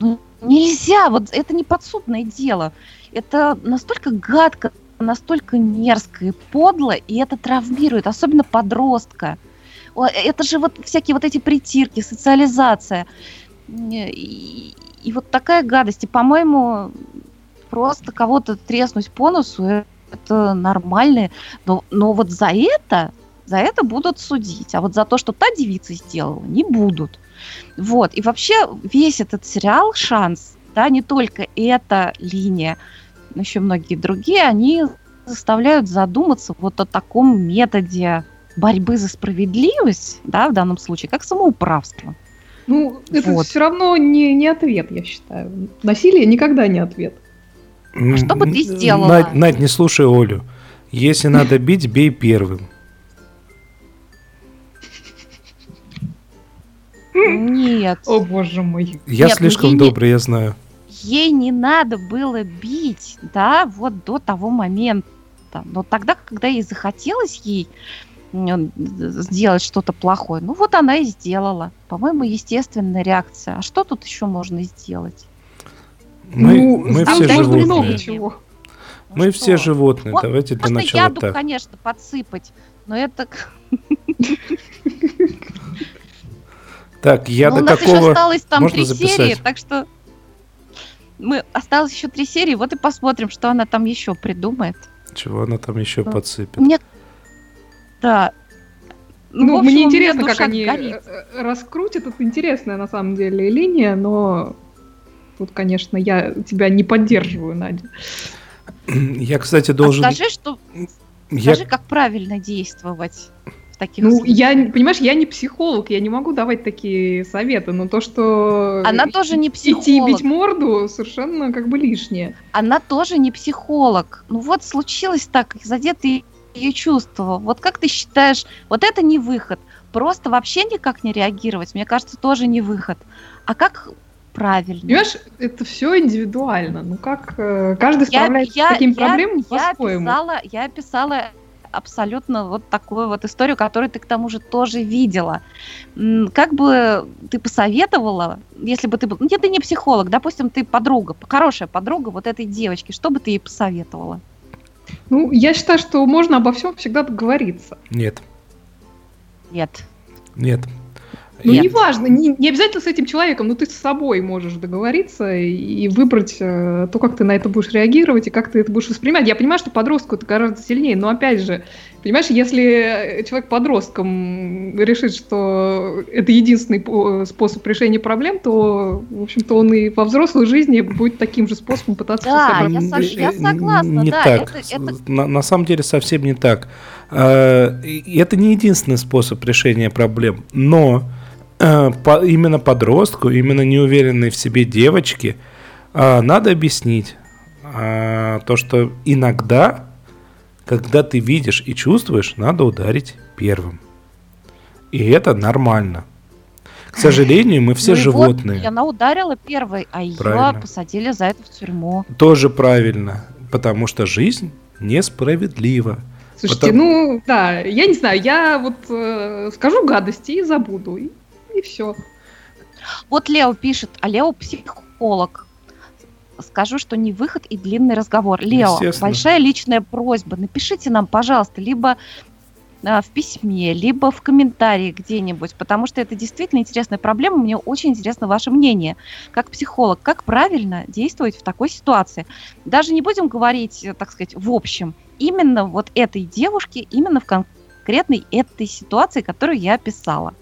ну нельзя, вот это не подсудное дело. Это настолько гадко, настолько мерзко и подло, и это травмирует, особенно подростка. Это же вот всякие вот эти притирки, социализация. И, и вот такая гадость. И, по-моему, просто кого-то треснуть по носу, это нормально. Но, но вот за это, за это будут судить. А вот за то, что та девица сделала, не будут. Вот. И вообще весь этот сериал «Шанс», да, не только эта линия, еще многие другие, они заставляют задуматься вот о таком методе борьбы за справедливость, да, в данном случае, как самоуправство. Ну, это вот. все равно не, не ответ, я считаю. Насилие никогда не ответ. А что бы ты сделала? Надь, Надь, не слушай Олю. Если надо бить, бей первым. Нет. О боже мой. Я Нет, слишком добрый, я знаю ей не надо было бить, да, вот до того момента. Но тогда, когда ей захотелось ей сделать что-то плохое, ну вот она и сделала. По-моему, естественная реакция. А что тут еще можно сделать? Мы, ну, мы все животные. Много чего. Мы ну все животные. Вот, Давайте для начала яду, так. конечно, подсыпать, но это... Так, яда ну, какого? У нас еще осталось там три серии, так что мы осталось еще три серии, вот и посмотрим, что она там еще придумает. Чего она там еще ну, подсыпет? Мне... Да. Ну, ну общем, мне интересно, как они горит. Э, раскрутят. Это интересная на самом деле линия, но тут, конечно, я тебя не поддерживаю, Надя. Я, кстати, должен... А скажи, что... Я... Скажи, как правильно действовать в таких Ну, случаях. я, понимаешь, я не психолог, я не могу давать такие советы, но то, что... Она тоже не психолог. Идти бить морду совершенно как бы лишнее. Она тоже не психолог. Ну вот случилось так, задетые ее чувства. Вот как ты считаешь, вот это не выход? Просто вообще никак не реагировать, мне кажется, тоже не выход. А как правильно. Понимаешь, это все индивидуально. Ну как э, каждый справляется я, с такими я, проблемами я по-своему. Писала, я описала абсолютно вот такую вот историю, которую ты к тому же тоже видела. Как бы ты посоветовала, если бы ты был... Нет, ты не психолог, допустим, ты подруга, хорошая подруга вот этой девочки, что бы ты ей посоветовала? Ну, я считаю, что можно обо всем всегда договориться. Нет. Нет. Нет. Ну, Нет. неважно, не, не обязательно с этим человеком, но ты с собой можешь договориться и, выбрать э, то, как ты на это будешь реагировать и как ты это будешь воспринимать. Я понимаю, что подростку это гораздо сильнее, но опять же, понимаешь, если человек подростком решит, что это единственный способ решения проблем, то, в общем-то, он и во взрослой жизни будет таким же способом пытаться да, я, со- я согласна, не да. Так. Это, это... На, на самом деле совсем не так. Э, это не единственный способ решения проблем, но Э, по, именно подростку, именно неуверенной в себе девочке, э, надо объяснить э, то, что иногда, когда ты видишь и чувствуешь, надо ударить первым. И это нормально. К сожалению, мы все ну животные. Вот, она ударила первой, а правильно. ее посадили за это в тюрьму. Тоже правильно, потому что жизнь несправедлива. Слушайте, потому... ну да, я не знаю, я вот э, скажу гадости и забуду и все. Вот Лео пишет, а Лео психолог. Скажу, что не выход и длинный разговор. Лео, большая личная просьба. Напишите нам, пожалуйста, либо а, в письме, либо в комментарии где-нибудь, потому что это действительно интересная проблема. Мне очень интересно ваше мнение, как психолог, как правильно действовать в такой ситуации. Даже не будем говорить, так сказать, в общем, именно вот этой девушке, именно в конкретной этой ситуации, которую я описала.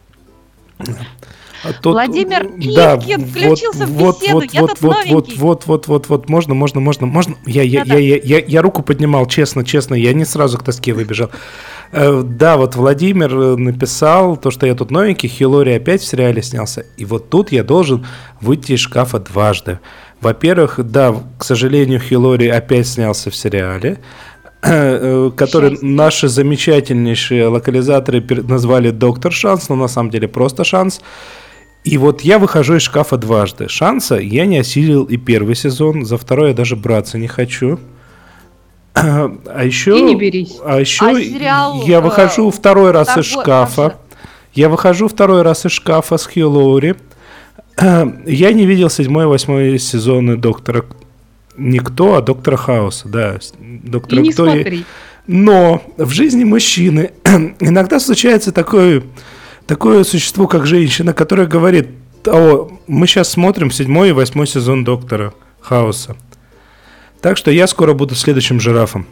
А тот, Владимир да, включился вот, в беседу, вот, я вот, тут вот, новенький. Вот, вот, вот, вот, можно, можно, можно, можно. Я, я, я, я, я, я руку поднимал, честно, честно, я не сразу к доске выбежал. Э, да, вот Владимир э, написал то, что я тут новенький, Хилори опять в сериале снялся. И вот тут я должен выйти из шкафа дважды. Во-первых, да, к сожалению, Хилори опять снялся в сериале. Э, который наши замечательнейшие локализаторы назвали «Доктор Шанс», но на самом деле просто «Шанс». И вот я выхожу из шкафа дважды. Шанса я не осилил и первый сезон, за второй я даже браться не хочу. А еще, и не берись. А еще а сериал, я выхожу э, второй раз из шкафа. Даже... Я выхожу второй раз из шкафа с Хью Лоури. Я не видел седьмой и восьмой сезоны Доктора Никто, а доктора Хауса, да. Доктора и не кто смотри. Но в жизни мужчины иногда случается такое, такое существо, как женщина, которая говорит, о, мы сейчас смотрим седьмой и восьмой сезон Доктора Хауса. Так что я скоро буду следующим жирафом.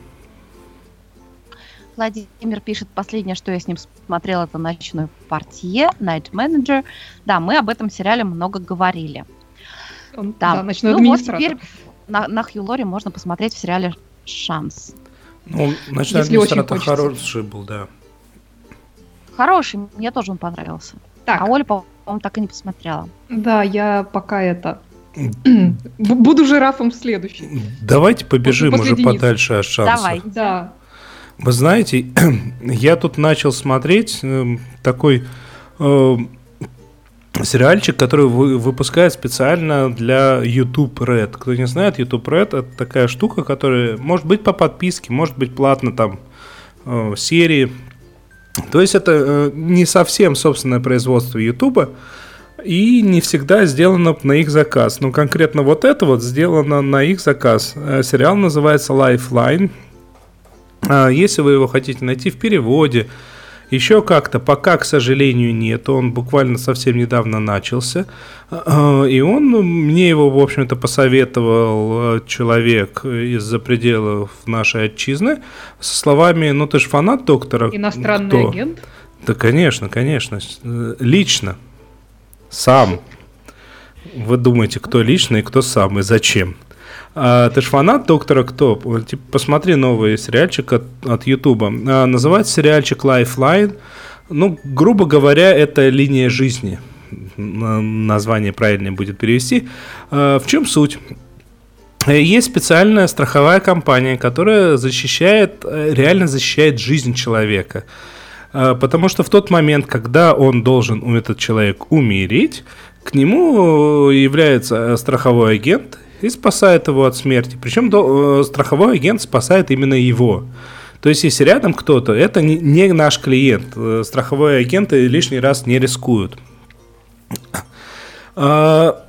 Владимир пишет, последнее, что я с ним смотрел, это «Ночной портье», «Night Manager». Да, мы об этом сериале много говорили. Он, да, да ночной ну, администратор. Вот теперь на, на Хью Лори можно посмотреть в сериале «Шанс». Ну, ночной Если администратор хороший был, да. Хороший, мне тоже он понравился. Так. А Оля, по-моему, так и не посмотрела. Да, я пока это... Буду жирафом в следующий. Давайте побежим уже подальше от шанса. Давай. Да. Вы знаете, я тут начал смотреть э, такой э, сериальчик, который вы, выпускает специально для YouTube Red. Кто не знает, YouTube Red это такая штука, которая может быть по подписке, может быть платно там э, серии. То есть это э, не совсем собственное производство YouTube и не всегда сделано на их заказ. Но конкретно вот это вот сделано на их заказ. Э, сериал называется Lifeline. Э, если вы его хотите найти в переводе, еще как-то пока, к сожалению, нет. Он буквально совсем недавно начался. И он, ну, мне его, в общем-то, посоветовал э, человек из-за пределов нашей отчизны со словами, ну ты же фанат доктора. Иностранный Кто? агент? Да, конечно, конечно. Лично. Сам. Вы думаете, кто лично и кто сам, и зачем? А, ты же фанат доктора Кто? Типа, посмотри новый сериальчик от, от Ютуба. А, называется сериальчик Lifeline. Ну, грубо говоря, это линия жизни. Название правильнее будет перевести. А, в чем суть? Есть специальная страховая компания, которая защищает, реально защищает жизнь человека. А, потому что в тот момент, когда он должен, этот человек, умереть, К нему является страховой агент и спасает его от смерти. Причем до, страховой агент спасает именно его. То есть, если рядом кто-то, это не, наш клиент. Страховые агенты лишний раз не рискуют. А,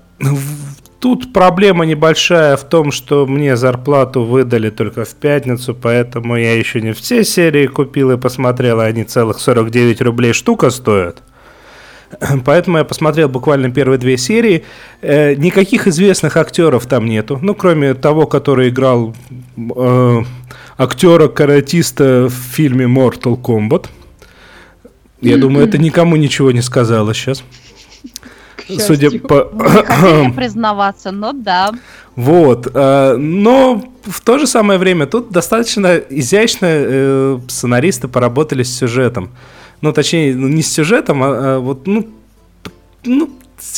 Тут проблема небольшая в том, что мне зарплату выдали только в пятницу, поэтому я еще не все серии купил и посмотрел, и они целых 49 рублей штука стоят. Поэтому я посмотрел буквально первые две серии. Э, никаких известных актеров там нету. Ну, кроме того, который играл э, актера-каратиста в фильме Mortal Kombat. Я думаю, это никому ничего не сказала сейчас судя по... Не признаваться, но да. Вот, э, но в то же самое время тут достаточно изящно э, сценаристы поработали с сюжетом. Ну, точнее, ну, не с сюжетом, а, а вот, ну, ну,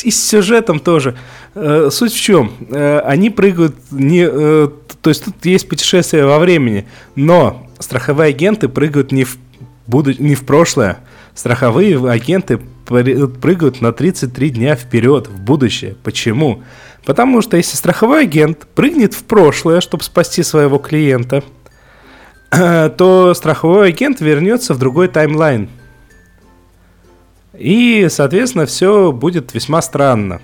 и с сюжетом тоже. Э, суть в чем? Они прыгают не... То есть тут есть путешествие во времени, но страховые агенты прыгают не в, буду, не в прошлое, страховые агенты прыгают на 33 дня вперед, в будущее. Почему? Потому что если страховой агент прыгнет в прошлое, чтобы спасти своего клиента, то страховой агент вернется в другой таймлайн. И, соответственно, все будет весьма странно.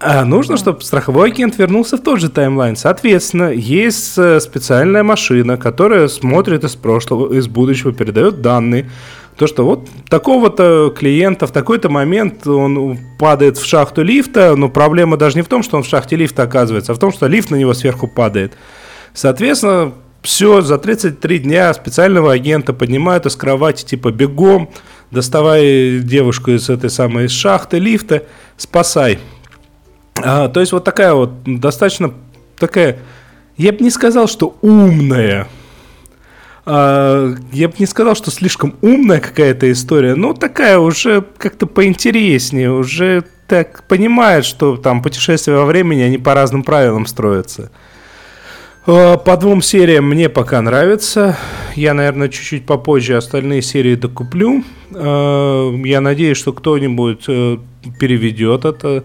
А нужно, чтобы страховой агент вернулся в тот же таймлайн. Соответственно, есть э, специальная машина, которая смотрит из прошлого, из будущего, передает данные то, что вот такого-то клиента в такой-то момент он падает в шахту лифта, но проблема даже не в том, что он в шахте лифта оказывается, а в том, что лифт на него сверху падает. Соответственно, все, за 33 дня специального агента поднимают из кровати типа бегом, доставай девушку из этой самой из шахты лифта, спасай. А, то есть вот такая вот достаточно такая, я бы не сказал, что умная а, я бы не сказал, что слишком умная какая-то история, но такая уже как-то поинтереснее, уже так понимает, что там путешествия во времени, они по разным правилам строятся. А, по двум сериям мне пока нравится. Я, наверное, чуть-чуть попозже остальные серии докуплю. А, я надеюсь, что кто-нибудь э, переведет это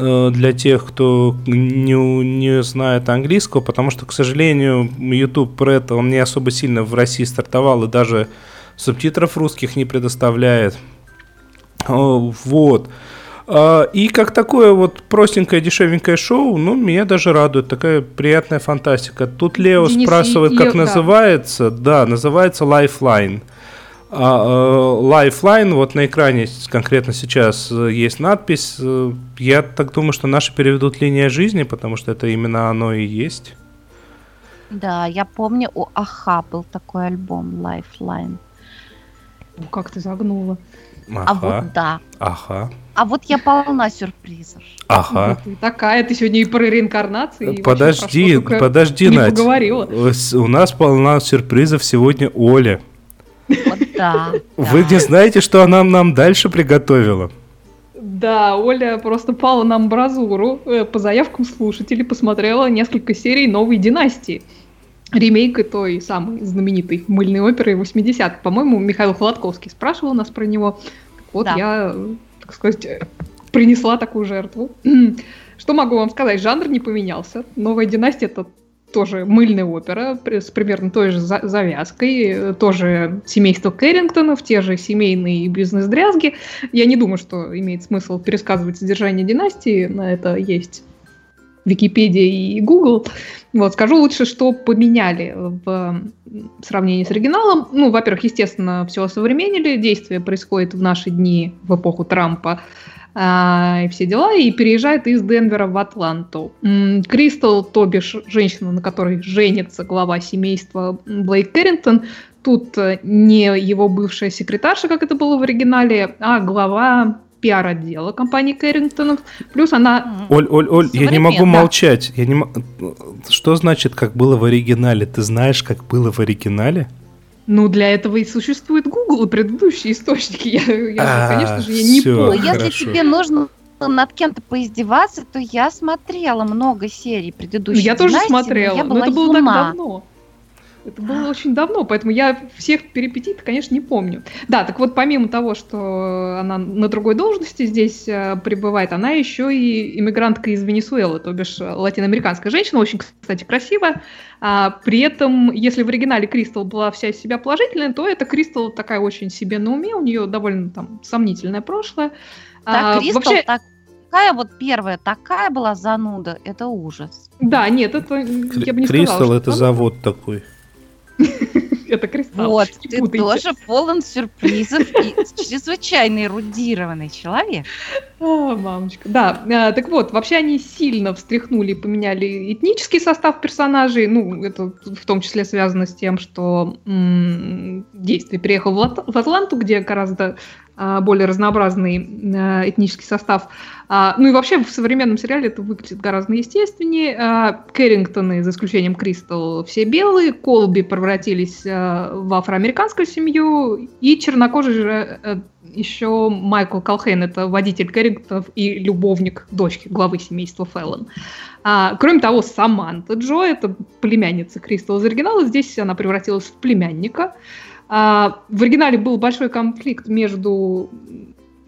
Э, для тех, кто не, не знает английского, потому что, к сожалению, YouTube Red, он не особо сильно в России стартовал и даже субтитров русских не предоставляет. Вот. А, и как такое вот простенькое, дешевенькое шоу, ну, меня даже радует. Такая приятная фантастика. Тут Лео Денис спрашивает, как Лев, называется. Да. да, называется Lifeline. А, э, Lifeline, вот на экране конкретно сейчас э, есть надпись. Э, я так думаю, что наши переведут линия жизни, потому что это именно оно и есть. Да, я помню, у Аха был такой альбом Lifeline. Как ты загнула. Ага. А вот да. Ага. А вот я полна сюрпризов. Ага. Ты такая, ты сегодня и про реинкарнации. Подожди, подожди, Надь. У нас полна сюрпризов сегодня Оля. Вот да. Вы не знаете, что она нам дальше приготовила? Да, Оля просто пала на амбразуру. Э, по заявкам слушателей посмотрела несколько серий «Новой династии». Ремейка той самой знаменитой мыльной оперы 80-х. По-моему, Михаил Холодковский спрашивал нас про него. Вот да. я, так сказать, принесла такую жертву. Что могу вам сказать? Жанр не поменялся. Новая династия это тоже мыльная опера с примерно той же завязкой, тоже семейство Кэррингтонов, те же семейные бизнес-дрязги. Я не думаю, что имеет смысл пересказывать содержание династии, на это есть Википедия и Google. Вот, скажу лучше, что поменяли в сравнении с оригиналом. Ну, во-первых, естественно, все осовременили. Действие происходит в наши дни, в эпоху Трампа а, и все дела, и переезжает из Денвера в Атланту. Кристал, то бишь женщина, на которой женится глава семейства Блейк Кэррингтон, тут э, не его бывшая секретарша, как это было в оригинале, а глава пиар-отдела компании Кэррингтонов. Плюс она... Оль, Оль, Оль, я не могу молчать. Я не... Что значит, как было в оригинале? Ты знаешь, как было в оригинале? Ну, для этого и существует Google и предыдущие источники. Я, я а, конечно же, я не помню. Если тебе нужно над кем-то поиздеваться, то я смотрела много серий предыдущих. Я тоже смотрела, но это было так давно. Это было очень давно, поэтому я всех перипетий, конечно, не помню. Да, так вот, помимо того, что она на другой должности здесь э, пребывает, она еще и иммигрантка из Венесуэлы, то бишь латиноамериканская женщина, очень, кстати, красивая. А, при этом, если в оригинале Кристал была вся из себя положительная, то эта Кристал такая очень себе на уме, у нее довольно там сомнительное прошлое. Так, а, Кристал вообще... так такая вот первая, такая была зануда, это ужас. Да, нет, это я бы не Кристалл сказала. это завод такой. Это кристалл. Вот, ты тоже полон сюрпризов и чрезвычайно эрудированный человек. О, мамочка. Да, э, так вот, вообще они сильно встряхнули и поменяли этнический состав персонажей. Ну, это в том числе связано с тем, что действие переехал в Атланту, где гораздо более разнообразный э, этнический состав. А, ну и вообще в современном сериале это выглядит гораздо естественнее. А, Кэррингтоны, за исключением Кристал, все белые, Колби превратились в афроамериканскую семью, и чернокожий же э, еще Майкл Колхейн, это водитель Кэррингтонов и любовник дочки главы семейства Феллон. А, кроме того, Саманта Джо, это племянница Кристал из оригинала, здесь она превратилась в племянника. А, в оригинале был большой конфликт между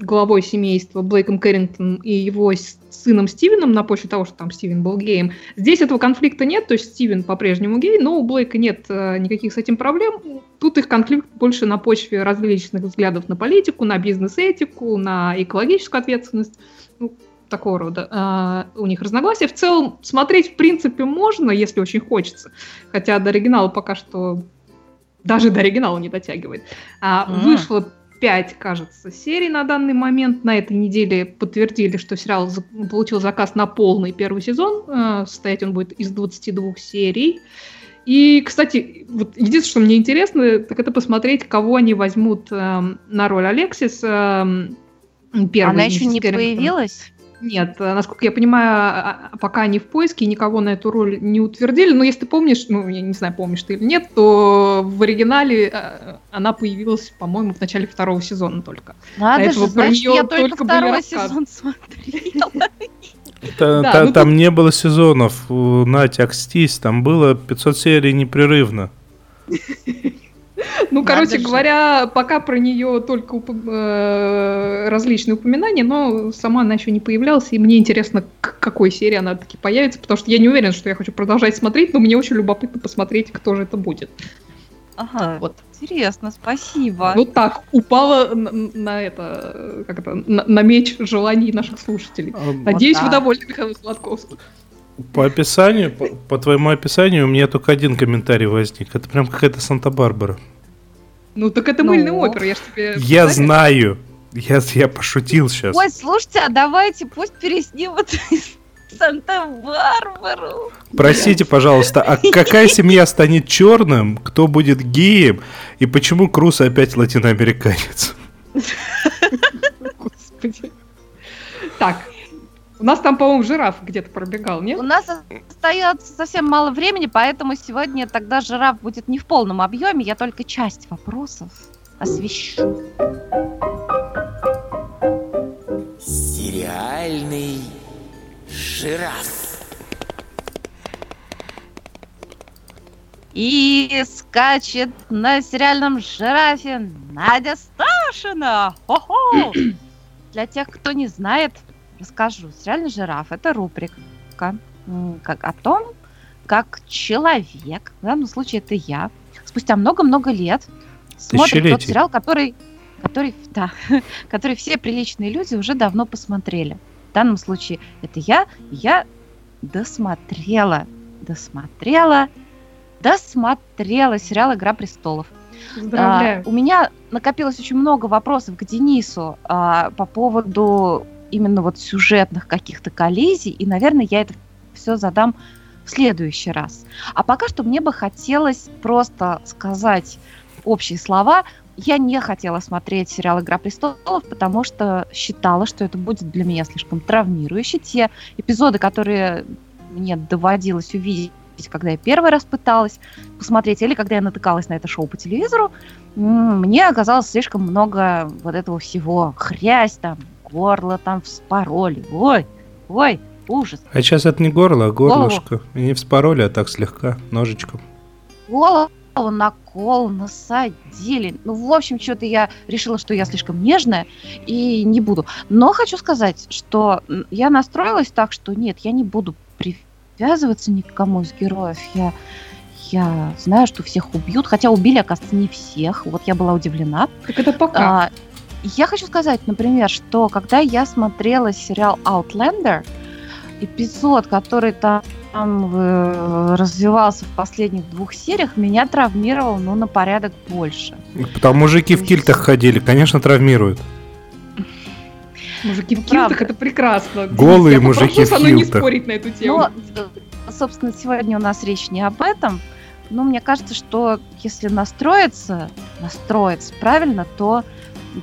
главой семейства Блейком Кэррингтоном и его сыном Стивеном на почве того, что там Стивен был геем. Здесь этого конфликта нет, то есть Стивен по-прежнему гей, но у Блейка нет э, никаких с этим проблем. Тут их конфликт больше на почве различных взглядов на политику, на бизнес-этику, на экологическую ответственность. Ну, такого рода э, у них разногласия. В целом смотреть в принципе можно, если очень хочется. Хотя до оригинала пока что даже до оригинала не дотягивает. А, mm. Вышло 5, кажется, серий на данный момент. На этой неделе подтвердили, что сериал получил заказ на полный первый сезон. Э, состоять он будет из 22 серий. И, кстати, вот единственное, что мне интересно, так это посмотреть, кого они возьмут э, на роль Алексис. Э, первый Она еще не появилась? Нет, э, насколько я понимаю, а, а, пока они в поиске, никого на эту роль не утвердили. Но если ты помнишь, ну, я не знаю, помнишь ты или нет, то в оригинале э, она появилась, по-моему, в начале второго сезона только. Надо До этого же, значит, я только, только второй сезон смотрела. Та, да, та, ну, там не было сезонов, Натя, окстись, там было 500 серий непрерывно. Ну, короче говоря, пока про нее только э, различные упоминания, но сама она еще не появлялась, и мне интересно, к какой серии она таки появится, потому что я не уверена, что я хочу продолжать смотреть, но мне очень любопытно посмотреть, кто же это будет. Ага, вот. интересно, спасибо. Вот так, упала на, на это, как это, на, на меч желаний наших слушателей. А, Надеюсь, вот вы довольны, Михаил Сладковский. По описанию, по, по твоему описанию, у меня только один комментарий возник. Это прям какая-то Санта-Барбара. Ну так это ну. мыльный опер, я же тебе... Я знаю. Я, я пошутил сейчас. Ой, слушайте, а давайте пусть переснимут Санта-Барбару. Простите, пожалуйста, а какая семья станет черным, кто будет геем, и почему Круз опять латиноамериканец? Господи. Так, у нас там, по-моему, жираф где-то пробегал, нет? У нас остается совсем мало времени, поэтому сегодня тогда жираф будет не в полном объеме, я только часть вопросов освещу. Сериальный жираф. И скачет на сериальном жирафе Надя Сташина. Хо-хо! Для тех, кто не знает, расскажу. Сериальный жираф – это рубрика как о том, как человек, в данном случае это я, спустя много-много лет смотрит тот сериал, который, который, да, который все приличные люди уже давно посмотрели. В данном случае это я, я досмотрела, досмотрела, досмотрела сериал «Игра престолов». А, у меня накопилось очень много вопросов к Денису а, по поводу именно вот сюжетных каких-то коллизий, и, наверное, я это все задам в следующий раз. А пока что мне бы хотелось просто сказать общие слова. Я не хотела смотреть сериал «Игра престолов», потому что считала, что это будет для меня слишком травмирующе. Те эпизоды, которые мне доводилось увидеть, когда я первый раз пыталась посмотреть, или когда я натыкалась на это шоу по телевизору, мне оказалось слишком много вот этого всего. Хрясь там, горло там вспороли. Ой, ой, ужас. А сейчас это не горло, а горлышко. Голову. И не вспороли, а так слегка, ножичком. Голову на кол насадили. Ну, в общем, что-то я решила, что я слишком нежная и не буду. Но хочу сказать, что я настроилась так, что нет, я не буду привязываться ни к кому из героев. Я, я знаю, что всех убьют, хотя убили, оказывается, не всех. Вот я была удивлена. Так это пока. А, я хочу сказать, например, что когда я смотрела сериал Outlander, эпизод, который там э, развивался в последних двух сериях, меня травмировал, ну, на порядок больше. Там мужики в кильтах ходили, конечно, травмируют. Мужики в килтах это прекрасно. Голые Я мужики в килтах. не спорить на эту тему. Но, э, собственно, сегодня у нас речь не об этом. Но мне кажется, что если настроиться, настроиться правильно, то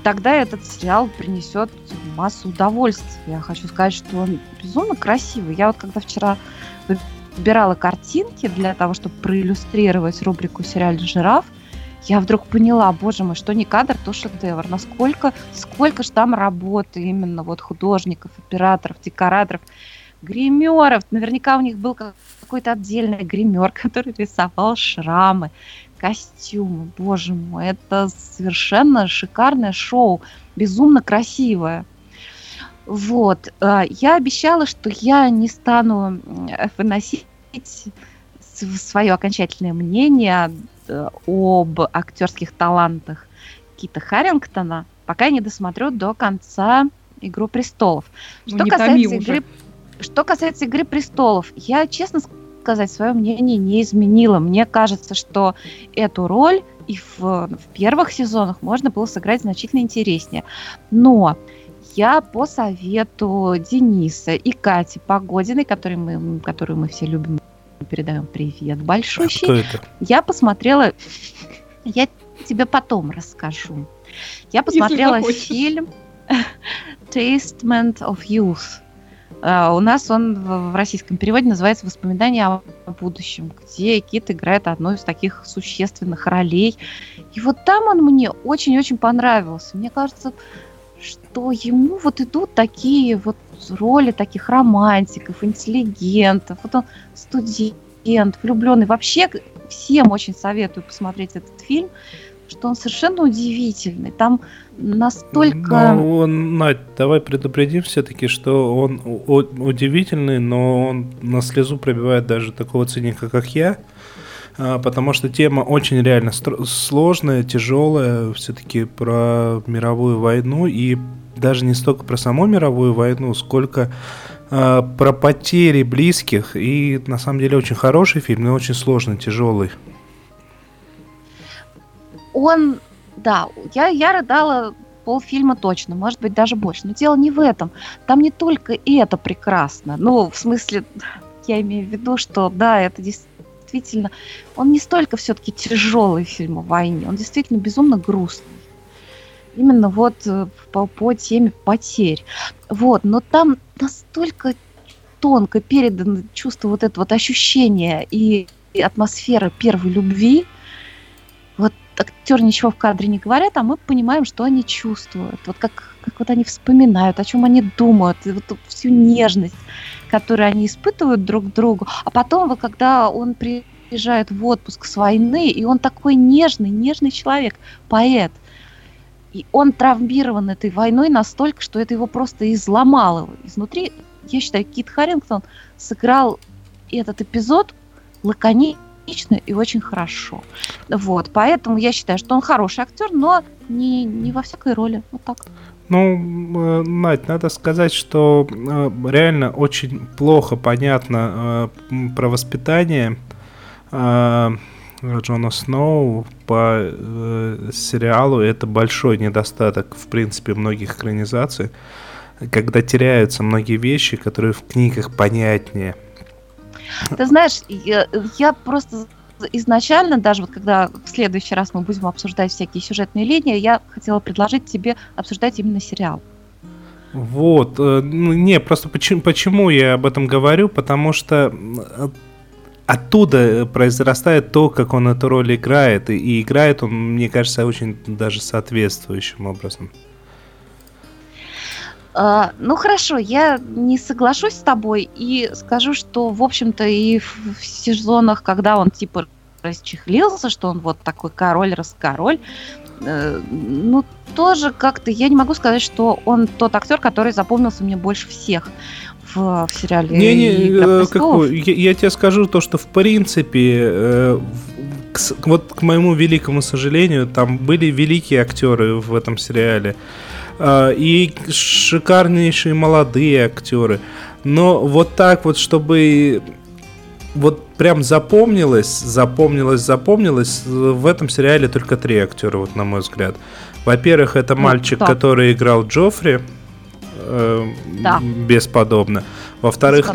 тогда этот сериал принесет массу удовольствия. Я хочу сказать, что он безумно красивый. Я вот когда вчера выбирала картинки для того, чтобы проиллюстрировать рубрику «Сериал жираф», я вдруг поняла, боже мой, что не кадр, то шедевр. Насколько, сколько же там работы именно вот художников, операторов, декораторов, гримеров. Наверняка у них был какой-то отдельный гример, который рисовал шрамы, костюмы. Боже мой, это совершенно шикарное шоу, безумно красивое. Вот. А, я обещала, что я не стану выносить свое окончательное мнение Э, об актерских талантах Кита Харрингтона, пока я не досмотрю до конца «Игру престолов». Ну, что, ну, касается игры, что касается «Игры престолов», я, честно сказать, свое мнение не изменила. Мне кажется, что эту роль и в, в первых сезонах можно было сыграть значительно интереснее. Но я по совету Дениса и Кати Погодиной, которую мы, которую мы все любим передаем привет большущий. А это? Я посмотрела, я тебе потом расскажу. Я посмотрела фильм Testament of Youth. Uh, у нас он в, в российском переводе называется «Воспоминания о будущем», где Кит играет одну из таких существенных ролей. И вот там он мне очень-очень понравился. Мне кажется, что ему вот идут такие вот роли таких романтиков, интеллигентов. Вот он студент, влюбленный. Вообще всем очень советую посмотреть этот фильм, что он совершенно удивительный. Там настолько... Ну, он, Надь, давай предупредим все-таки, что он удивительный, но он на слезу пробивает даже такого циника, как я. А, потому что тема очень реально сложная, тяжелая, все-таки про мировую войну, и даже не столько про саму мировую войну, сколько э, про потери близких. И на самом деле очень хороший фильм, но очень сложный, тяжелый. Он, да, я, я рыдала полфильма точно, может быть, даже больше. Но дело не в этом. Там не только это прекрасно. Ну, в смысле, я имею в виду, что да, это действительно действительно, он не столько все-таки тяжелый фильм о войне, он действительно безумно грустный. Именно вот э, по, по теме потерь. Вот, но там настолько тонко передано чувство вот этого вот ощущения и, и атмосфера первой любви. Актеры ничего в кадре не говорят, а мы понимаем, что они чувствуют. Вот как, как вот они вспоминают, о чем они думают, и вот всю нежность которые они испытывают друг к другу. А потом, вот, когда он приезжает в отпуск с войны, и он такой нежный, нежный человек, поэт, и он травмирован этой войной настолько, что это его просто изломало изнутри. Я считаю, Кит Харрингтон сыграл этот эпизод лаконично и очень хорошо. Вот, поэтому я считаю, что он хороший актер, но не, не во всякой роли. Вот так. Ну, э, Надь, надо сказать, что э, реально очень плохо понятно э, про воспитание Джона Сноу по сериалу. Это большой недостаток, в принципе, многих экранизаций, когда теряются многие вещи, которые в книгах понятнее. Ты знаешь, я, я просто изначально, даже вот когда в следующий раз мы будем обсуждать всякие сюжетные линии, я хотела предложить тебе обсуждать именно сериал. Вот, э, ну, не, просто почему, почему я об этом говорю, потому что э, оттуда произрастает то, как он эту роль играет, и, и играет он, мне кажется, очень даже соответствующим образом. Uh, ну хорошо, я не соглашусь с тобой и скажу, что, в общем-то, и в, в сезонах, когда он типа расчехлился, что он вот такой король-раскороль. Э, ну, тоже как-то, я не могу сказать, что он тот актер, который запомнился мне больше всех в, в сериале. Не, не, э, какой, я, я тебе скажу то, что в принципе, э, к, вот к моему великому сожалению, там были великие актеры в этом сериале э, и шикарнейшие молодые актеры. Но вот так вот, чтобы вот прям запомнилось, запомнилось, запомнилось, в этом сериале только три актера, вот на мой взгляд. Во-первых, это ну, мальчик, да. который играл Джоффри, э, да. бесподобно. Во-вторых?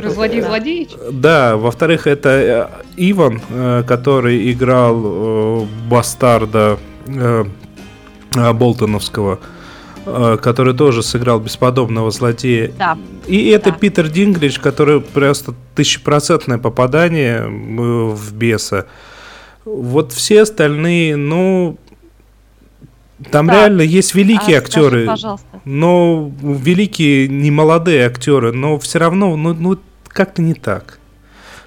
Да, во-вторых, это э, Иван, э, который играл э, бастарда э, Болтоновского. Э, который тоже сыграл бесподобного злодея. Да. И это да. Питер Дингрич, который просто тысячепроцентное попадание э, в беса. Вот все остальные, ну, там да. реально есть великие а, актеры, скажи, но великие не молодые актеры, но все равно, ну, ну как-то не так.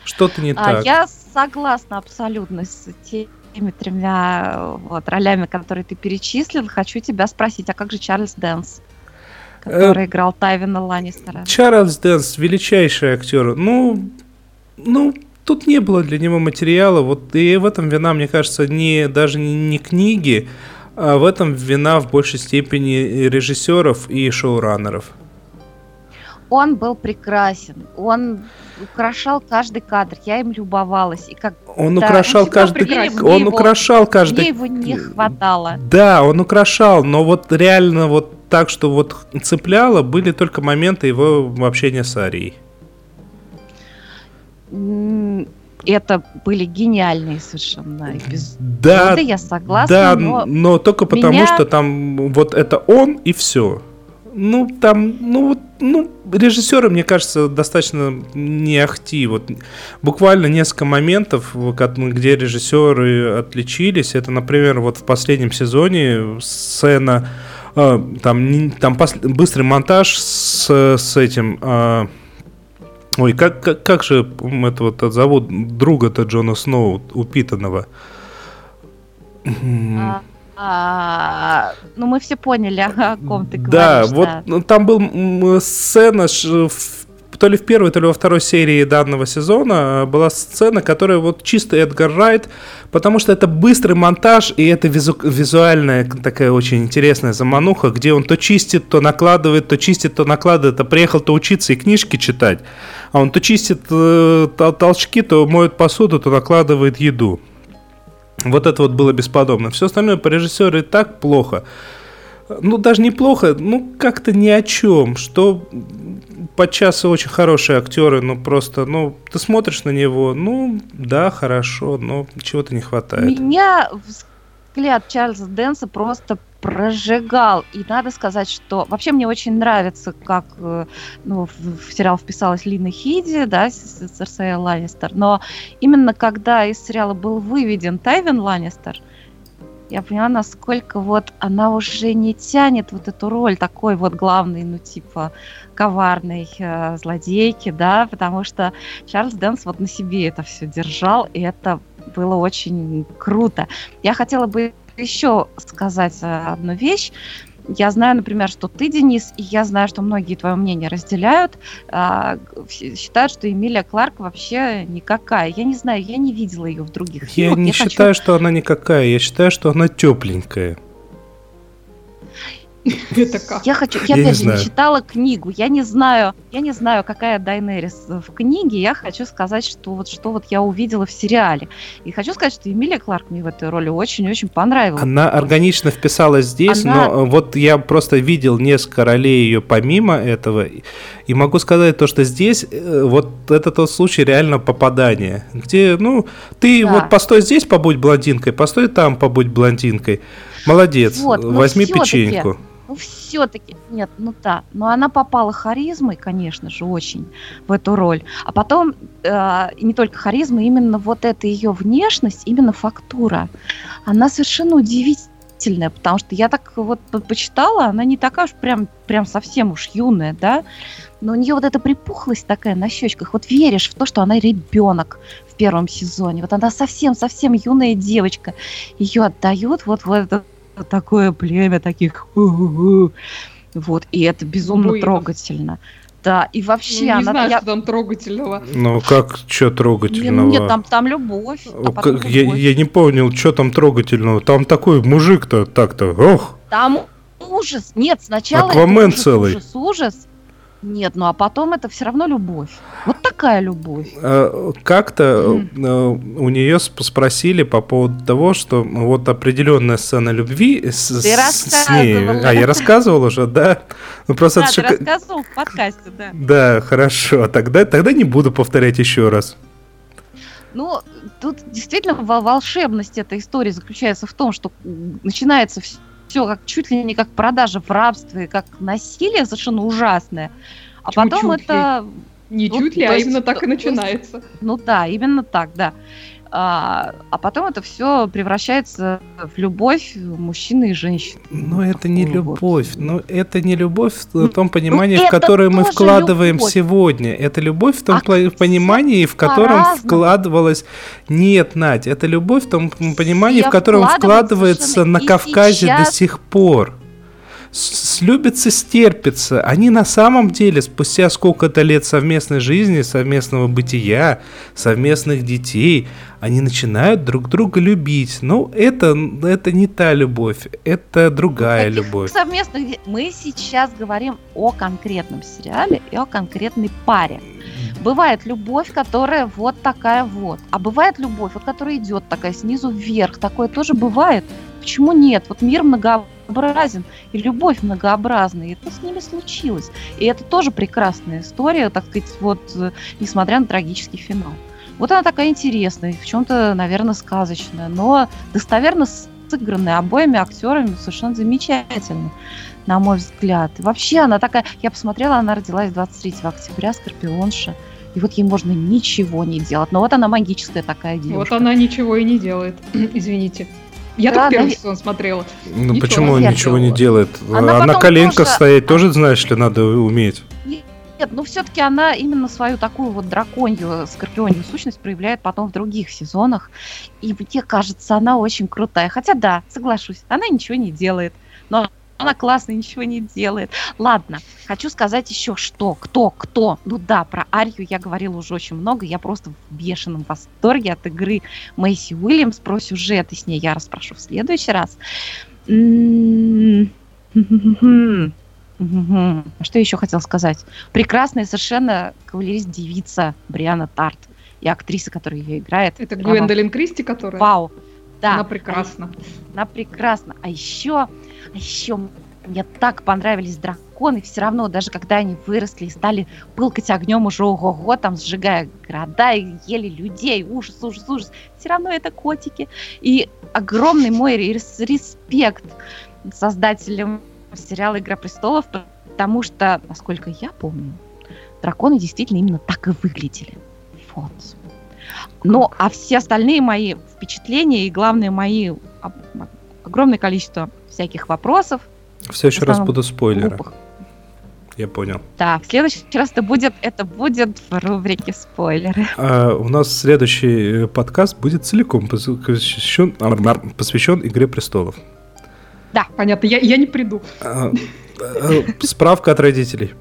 Что-то не а, так. Я согласна абсолютно с тем, теми тремя вот, ролями, которые ты перечислил, хочу тебя спросить, а как же Чарльз Дэнс? который э, играл Тайвина Ланнистера. Чарльз Дэнс, величайший актер. Ну, ну, тут не было для него материала. Вот и в этом вина, мне кажется, не даже не книги, а в этом вина в большей степени режиссеров и шоураннеров. Он был прекрасен. Он украшал каждый кадр. Я им любовалась. И как он да, украшал каждый, он его, украшал каждый. Мне его не хватало. Да, он украшал, но вот реально вот так, что вот цепляло, были только моменты его общения с Арией. Это были гениальные совершенно эпизоды. Да, я согласна. Да, но, но только потому, меня... что там вот это он и все ну, там, ну, вот, ну, режиссеры, мне кажется, достаточно не ахти. Вот буквально несколько моментов, где режиссеры отличились. Это, например, вот в последнем сезоне сцена, э, там, там пос, быстрый монтаж с, с этим... Э, ой, как, как, как же это вот зовут друга-то Джона Сноу, упитанного? А, а, ну, мы все поняли, о ком ты да, говоришь. Вот, да, вот там был сцена то ли в первой, то ли во второй серии данного сезона а, была сцена, которая вот чисто Эдгар Райт, потому что это быстрый монтаж, и это визу, визуальная такая очень интересная замануха, где он то чистит, то накладывает, то чистит, то накладывает, а приехал то учиться и книжки читать, а он то чистит э, толчки, то моет посуду, то накладывает еду. Вот это вот было бесподобно. Все остальное по режиссеру и так плохо. Ну, даже неплохо, ну, как-то ни о чем. Что подчас очень хорошие актеры, ну, просто, ну, ты смотришь на него, ну, да, хорошо, но чего-то не хватает. Меня взгляд Чарльза Дэнса просто прожигал. И надо сказать, что вообще мне очень нравится, как э, ну, в, сериал вписалась Лина Хиди, да, Серсея Ланнистер. Но именно когда из сериала был выведен Тайвин Ланнистер, я поняла, насколько вот она уже не тянет вот эту роль такой вот главной, ну, типа, коварной э, злодейки, да, потому что Чарльз Дэнс вот на себе это все держал, и это было очень круто. Я хотела бы еще сказать э, одну вещь. Я знаю, например, что ты, Денис, и я знаю, что многие твое мнение разделяют, э, считают, что Эмилия Кларк вообще никакая. Я не знаю, я не видела ее в других я фильмах. Не я не считаю, хочу... что она никакая, я считаю, что она тепленькая. Это как? Я хочу, я, я опять же не читала книгу, я не знаю, я не знаю, какая Дайнерис в книге. Я хочу сказать, что вот что вот я увидела в сериале, и хочу сказать, что Эмилия Кларк мне в этой роли очень-очень понравилась. Она органично вписалась здесь, Она... но вот я просто видел несколько ролей ее помимо этого, и могу сказать то, что здесь э, вот это тот случай реально попадания, где, ну, ты да. вот постой здесь, побудь блондинкой, постой там, побудь блондинкой. Молодец, вот, возьми печеньку. Ну, все-таки, нет, ну да, но она попала харизмой, конечно же, очень в эту роль. А потом, э, не только харизма, именно вот эта ее внешность, именно фактура. Она совершенно удивительная потому что я так вот почитала, она не такая уж прям, прям совсем уж юная, да, но у нее вот эта припухлость такая на щечках, вот веришь в то, что она ребенок в первом сезоне, вот она совсем-совсем юная девочка, ее отдают вот в это вот такое племя таких, вот, и это безумно Буинов. трогательно. Да, и вообще ну, не она... знаю, я... что там трогательного. Ну, как, что трогательного? Нет, там, там любовь. А как, любовь. Я, я не понял, что там трогательного. Там такой мужик-то так-то, ох. Там ужас. Нет, сначала Аквамен ужас, целый. ужас, ужас. Нет, ну а потом это все равно любовь. Вот такая любовь. А, как-то mm. у нее спросили по поводу того, что вот определенная сцена любви с, ты с ней. А я рассказывал уже, да? Ну просто да, ты шик... рассказывал в подкасте, да. Да, хорошо. Тогда тогда не буду повторять еще раз. Ну, тут действительно волшебность этой истории заключается в том, что начинается все все как чуть ли не как продажа в рабстве, как насилие совершенно ужасное. А Почему потом это... Не вот, чуть ли, а именно так и начинается. Ну да, именно так, да. А, а потом это все превращается в любовь мужчины и женщины. Но это не любовь. Ну, это не любовь в том понимании, ну, в которое мы вкладываем любовь. сегодня. Это любовь в том а понимании, в котором вкладывалась. Нет, Надь, это любовь в том понимании, в котором вкладывается на Кавказе сейчас... до сих пор слюбятся, стерпятся. Они на самом деле, спустя сколько-то лет совместной жизни, совместного бытия, совместных детей, они начинают друг друга любить. Ну, это, это не та любовь, это другая любовь. Совместных... Мы сейчас говорим о конкретном сериале и о конкретной паре. Бывает любовь, которая вот такая вот. А бывает любовь, которая идет такая снизу вверх. Такое тоже бывает. Почему нет? Вот мир многообразен, и любовь многообразна, и это с ними случилось. И это тоже прекрасная история, так сказать, вот, э, несмотря на трагический финал. Вот она такая интересная, в чем-то, наверное, сказочная, но достоверно сыгранная обоими актерами совершенно замечательно, на мой взгляд. И вообще она такая, я посмотрела, она родилась 23 октября, Скорпионша. И вот ей можно ничего не делать. Но вот она магическая такая девушка. Вот она ничего и не делает. Извините. Я да, только первый да, сезон смотрела. Ну ничего почему не ничего не делает? Она а на коленках тоже... стоять тоже, знаешь ли, надо уметь. Нет, ну все-таки она именно свою такую вот драконью, скорпионью сущность проявляет потом в других сезонах. И мне кажется, она очень крутая. Хотя да, соглашусь, она ничего не делает. Но она классно, ничего не делает. Ладно, хочу сказать еще что. Кто, кто? Ну да, про Арию я говорила уже очень много. Я просто в бешеном восторге от игры Мэйси Уильямс. Про сюжеты с ней я расспрошу в следующий раз. Что еще хотел сказать? Прекрасная совершенно кавалерист-девица Бриана Тарт и актриса, которая ее играет. Это Гвендолин Кристи, которая? Вау. Да. Она прекрасна. Она прекрасна. А еще еще мне так понравились драконы, все равно, даже когда они выросли и стали пылкать огнем уже ого-го, там сжигая города и ели людей, ужас, ужас, ужас, все равно это котики. И огромный мой респект создателям сериала «Игра престолов», потому что, насколько я помню, драконы действительно именно так и выглядели. Вот. Ну, а все остальные мои впечатления и, главное, мои огромное количество всяких вопросов. В следующий раз будут спойлеры. Глупых. Я понял. Да, в следующий раз это будет, это будет в рубрике спойлеры. А, у нас следующий э, подкаст будет целиком посвящен, посвящен Игре престолов. Да, понятно, я, я не приду. А, а, справка от родителей.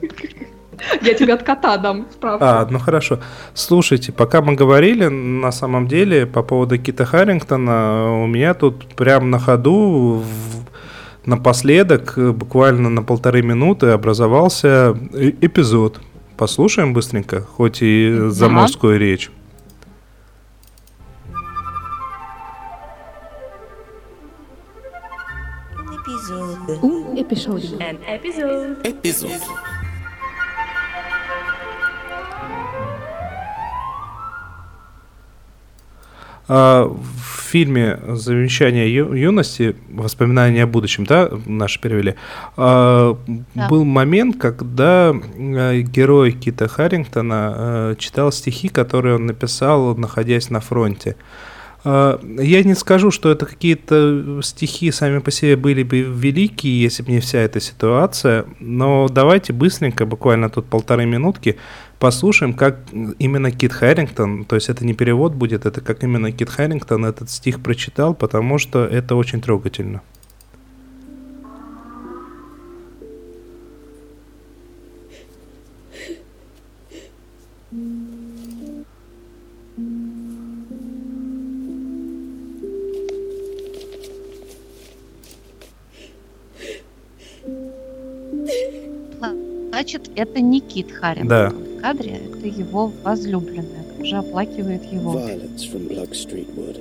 Я тебе от кота дам справку. А, ну хорошо. Слушайте, пока мы говорили, на самом деле, по поводу Кита Харрингтона, у меня тут прям на ходу в... напоследок, буквально на полторы минуты, образовался эпизод. Послушаем быстренько, хоть и заморскую ага. речь. Эпизод. Эпизод. Эпизод. А, в фильме «Завещание ю- юности», «Воспоминания о будущем», да, наши перевели, а, да. был момент, когда э, герой Кита Харрингтона читал стихи, которые он написал, находясь на фронте. А, я не скажу, что это какие-то стихи сами по себе были бы великие, если бы не вся эта ситуация, но давайте быстренько, буквально тут полторы минутки, послушаем, как именно Кит Харрингтон, то есть это не перевод будет, это как именно Кит Харрингтон этот стих прочитал, потому что это очень трогательно. Значит, это не Кит Харрингтон да. в кадре, это его возлюбленная, уже оплакивает его. Violets from Plug Street Wood.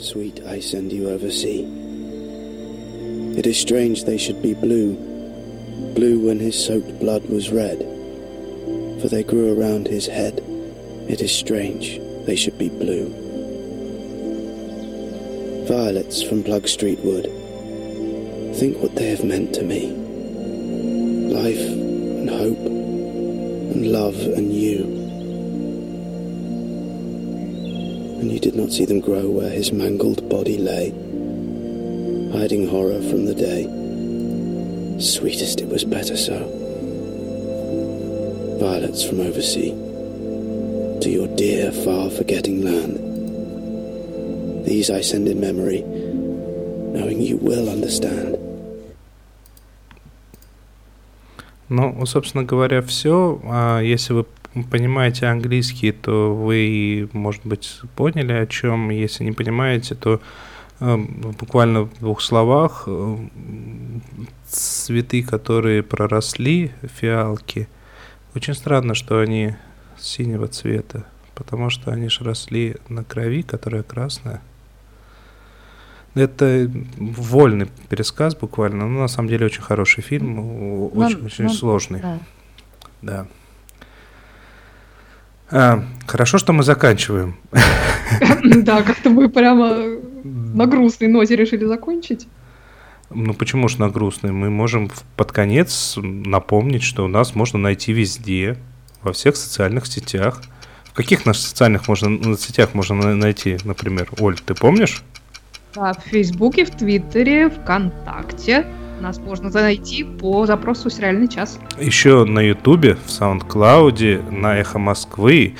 Sweet, I send you over sea. It is strange they should be blue, blue when his soaked blood was red, for they grew around his head. It is strange they should be blue. Violets from Plug Street Wood. Think what they have meant to me. Life and hope and love and you. And you did not see them grow where his mangled body lay, hiding horror from the day. Sweetest, it was better so. Violets from oversea to your dear, far forgetting land. These I send in memory, knowing you will understand. Ну, собственно говоря, все. А если вы понимаете английский, то вы, может быть, поняли о чем. Если не понимаете, то э, буквально в двух словах э, цветы, которые проросли, фиалки, очень странно, что они синего цвета, потому что они же росли на крови, которая красная. Это вольный пересказ буквально, но на самом деле очень хороший фильм, ну, очень, но, очень но, сложный. Да. да. А, хорошо, что мы заканчиваем. Да, как-то мы прямо на грустной ноте решили закончить. Ну почему же на грустной? Мы можем под конец напомнить, что у нас можно найти везде, во всех социальных сетях. В каких наших социальных можно, сетях можно найти, например? Оль, ты помнишь? Да, в Фейсбуке, в Твиттере, ВКонтакте. Нас можно найти по запросу «Сериальный час». Еще на Ютубе, в Саундклауде, на Эхо Москвы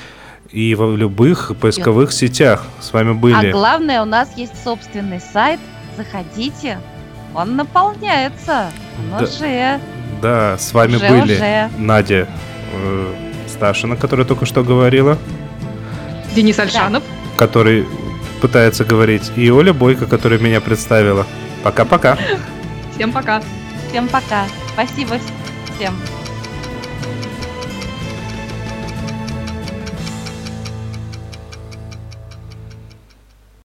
и в любых поисковых сетях. С вами были... А главное, у нас есть собственный сайт. Заходите, он наполняется. Он да, уже... Да, с вами уже, были уже. Надя э, Сташина, которая только что говорила. Денис Альшанов. Да. Который пытается говорить. И Оля Бойко, которая меня представила. Пока-пока. Всем пока. Всем пока. Спасибо всем.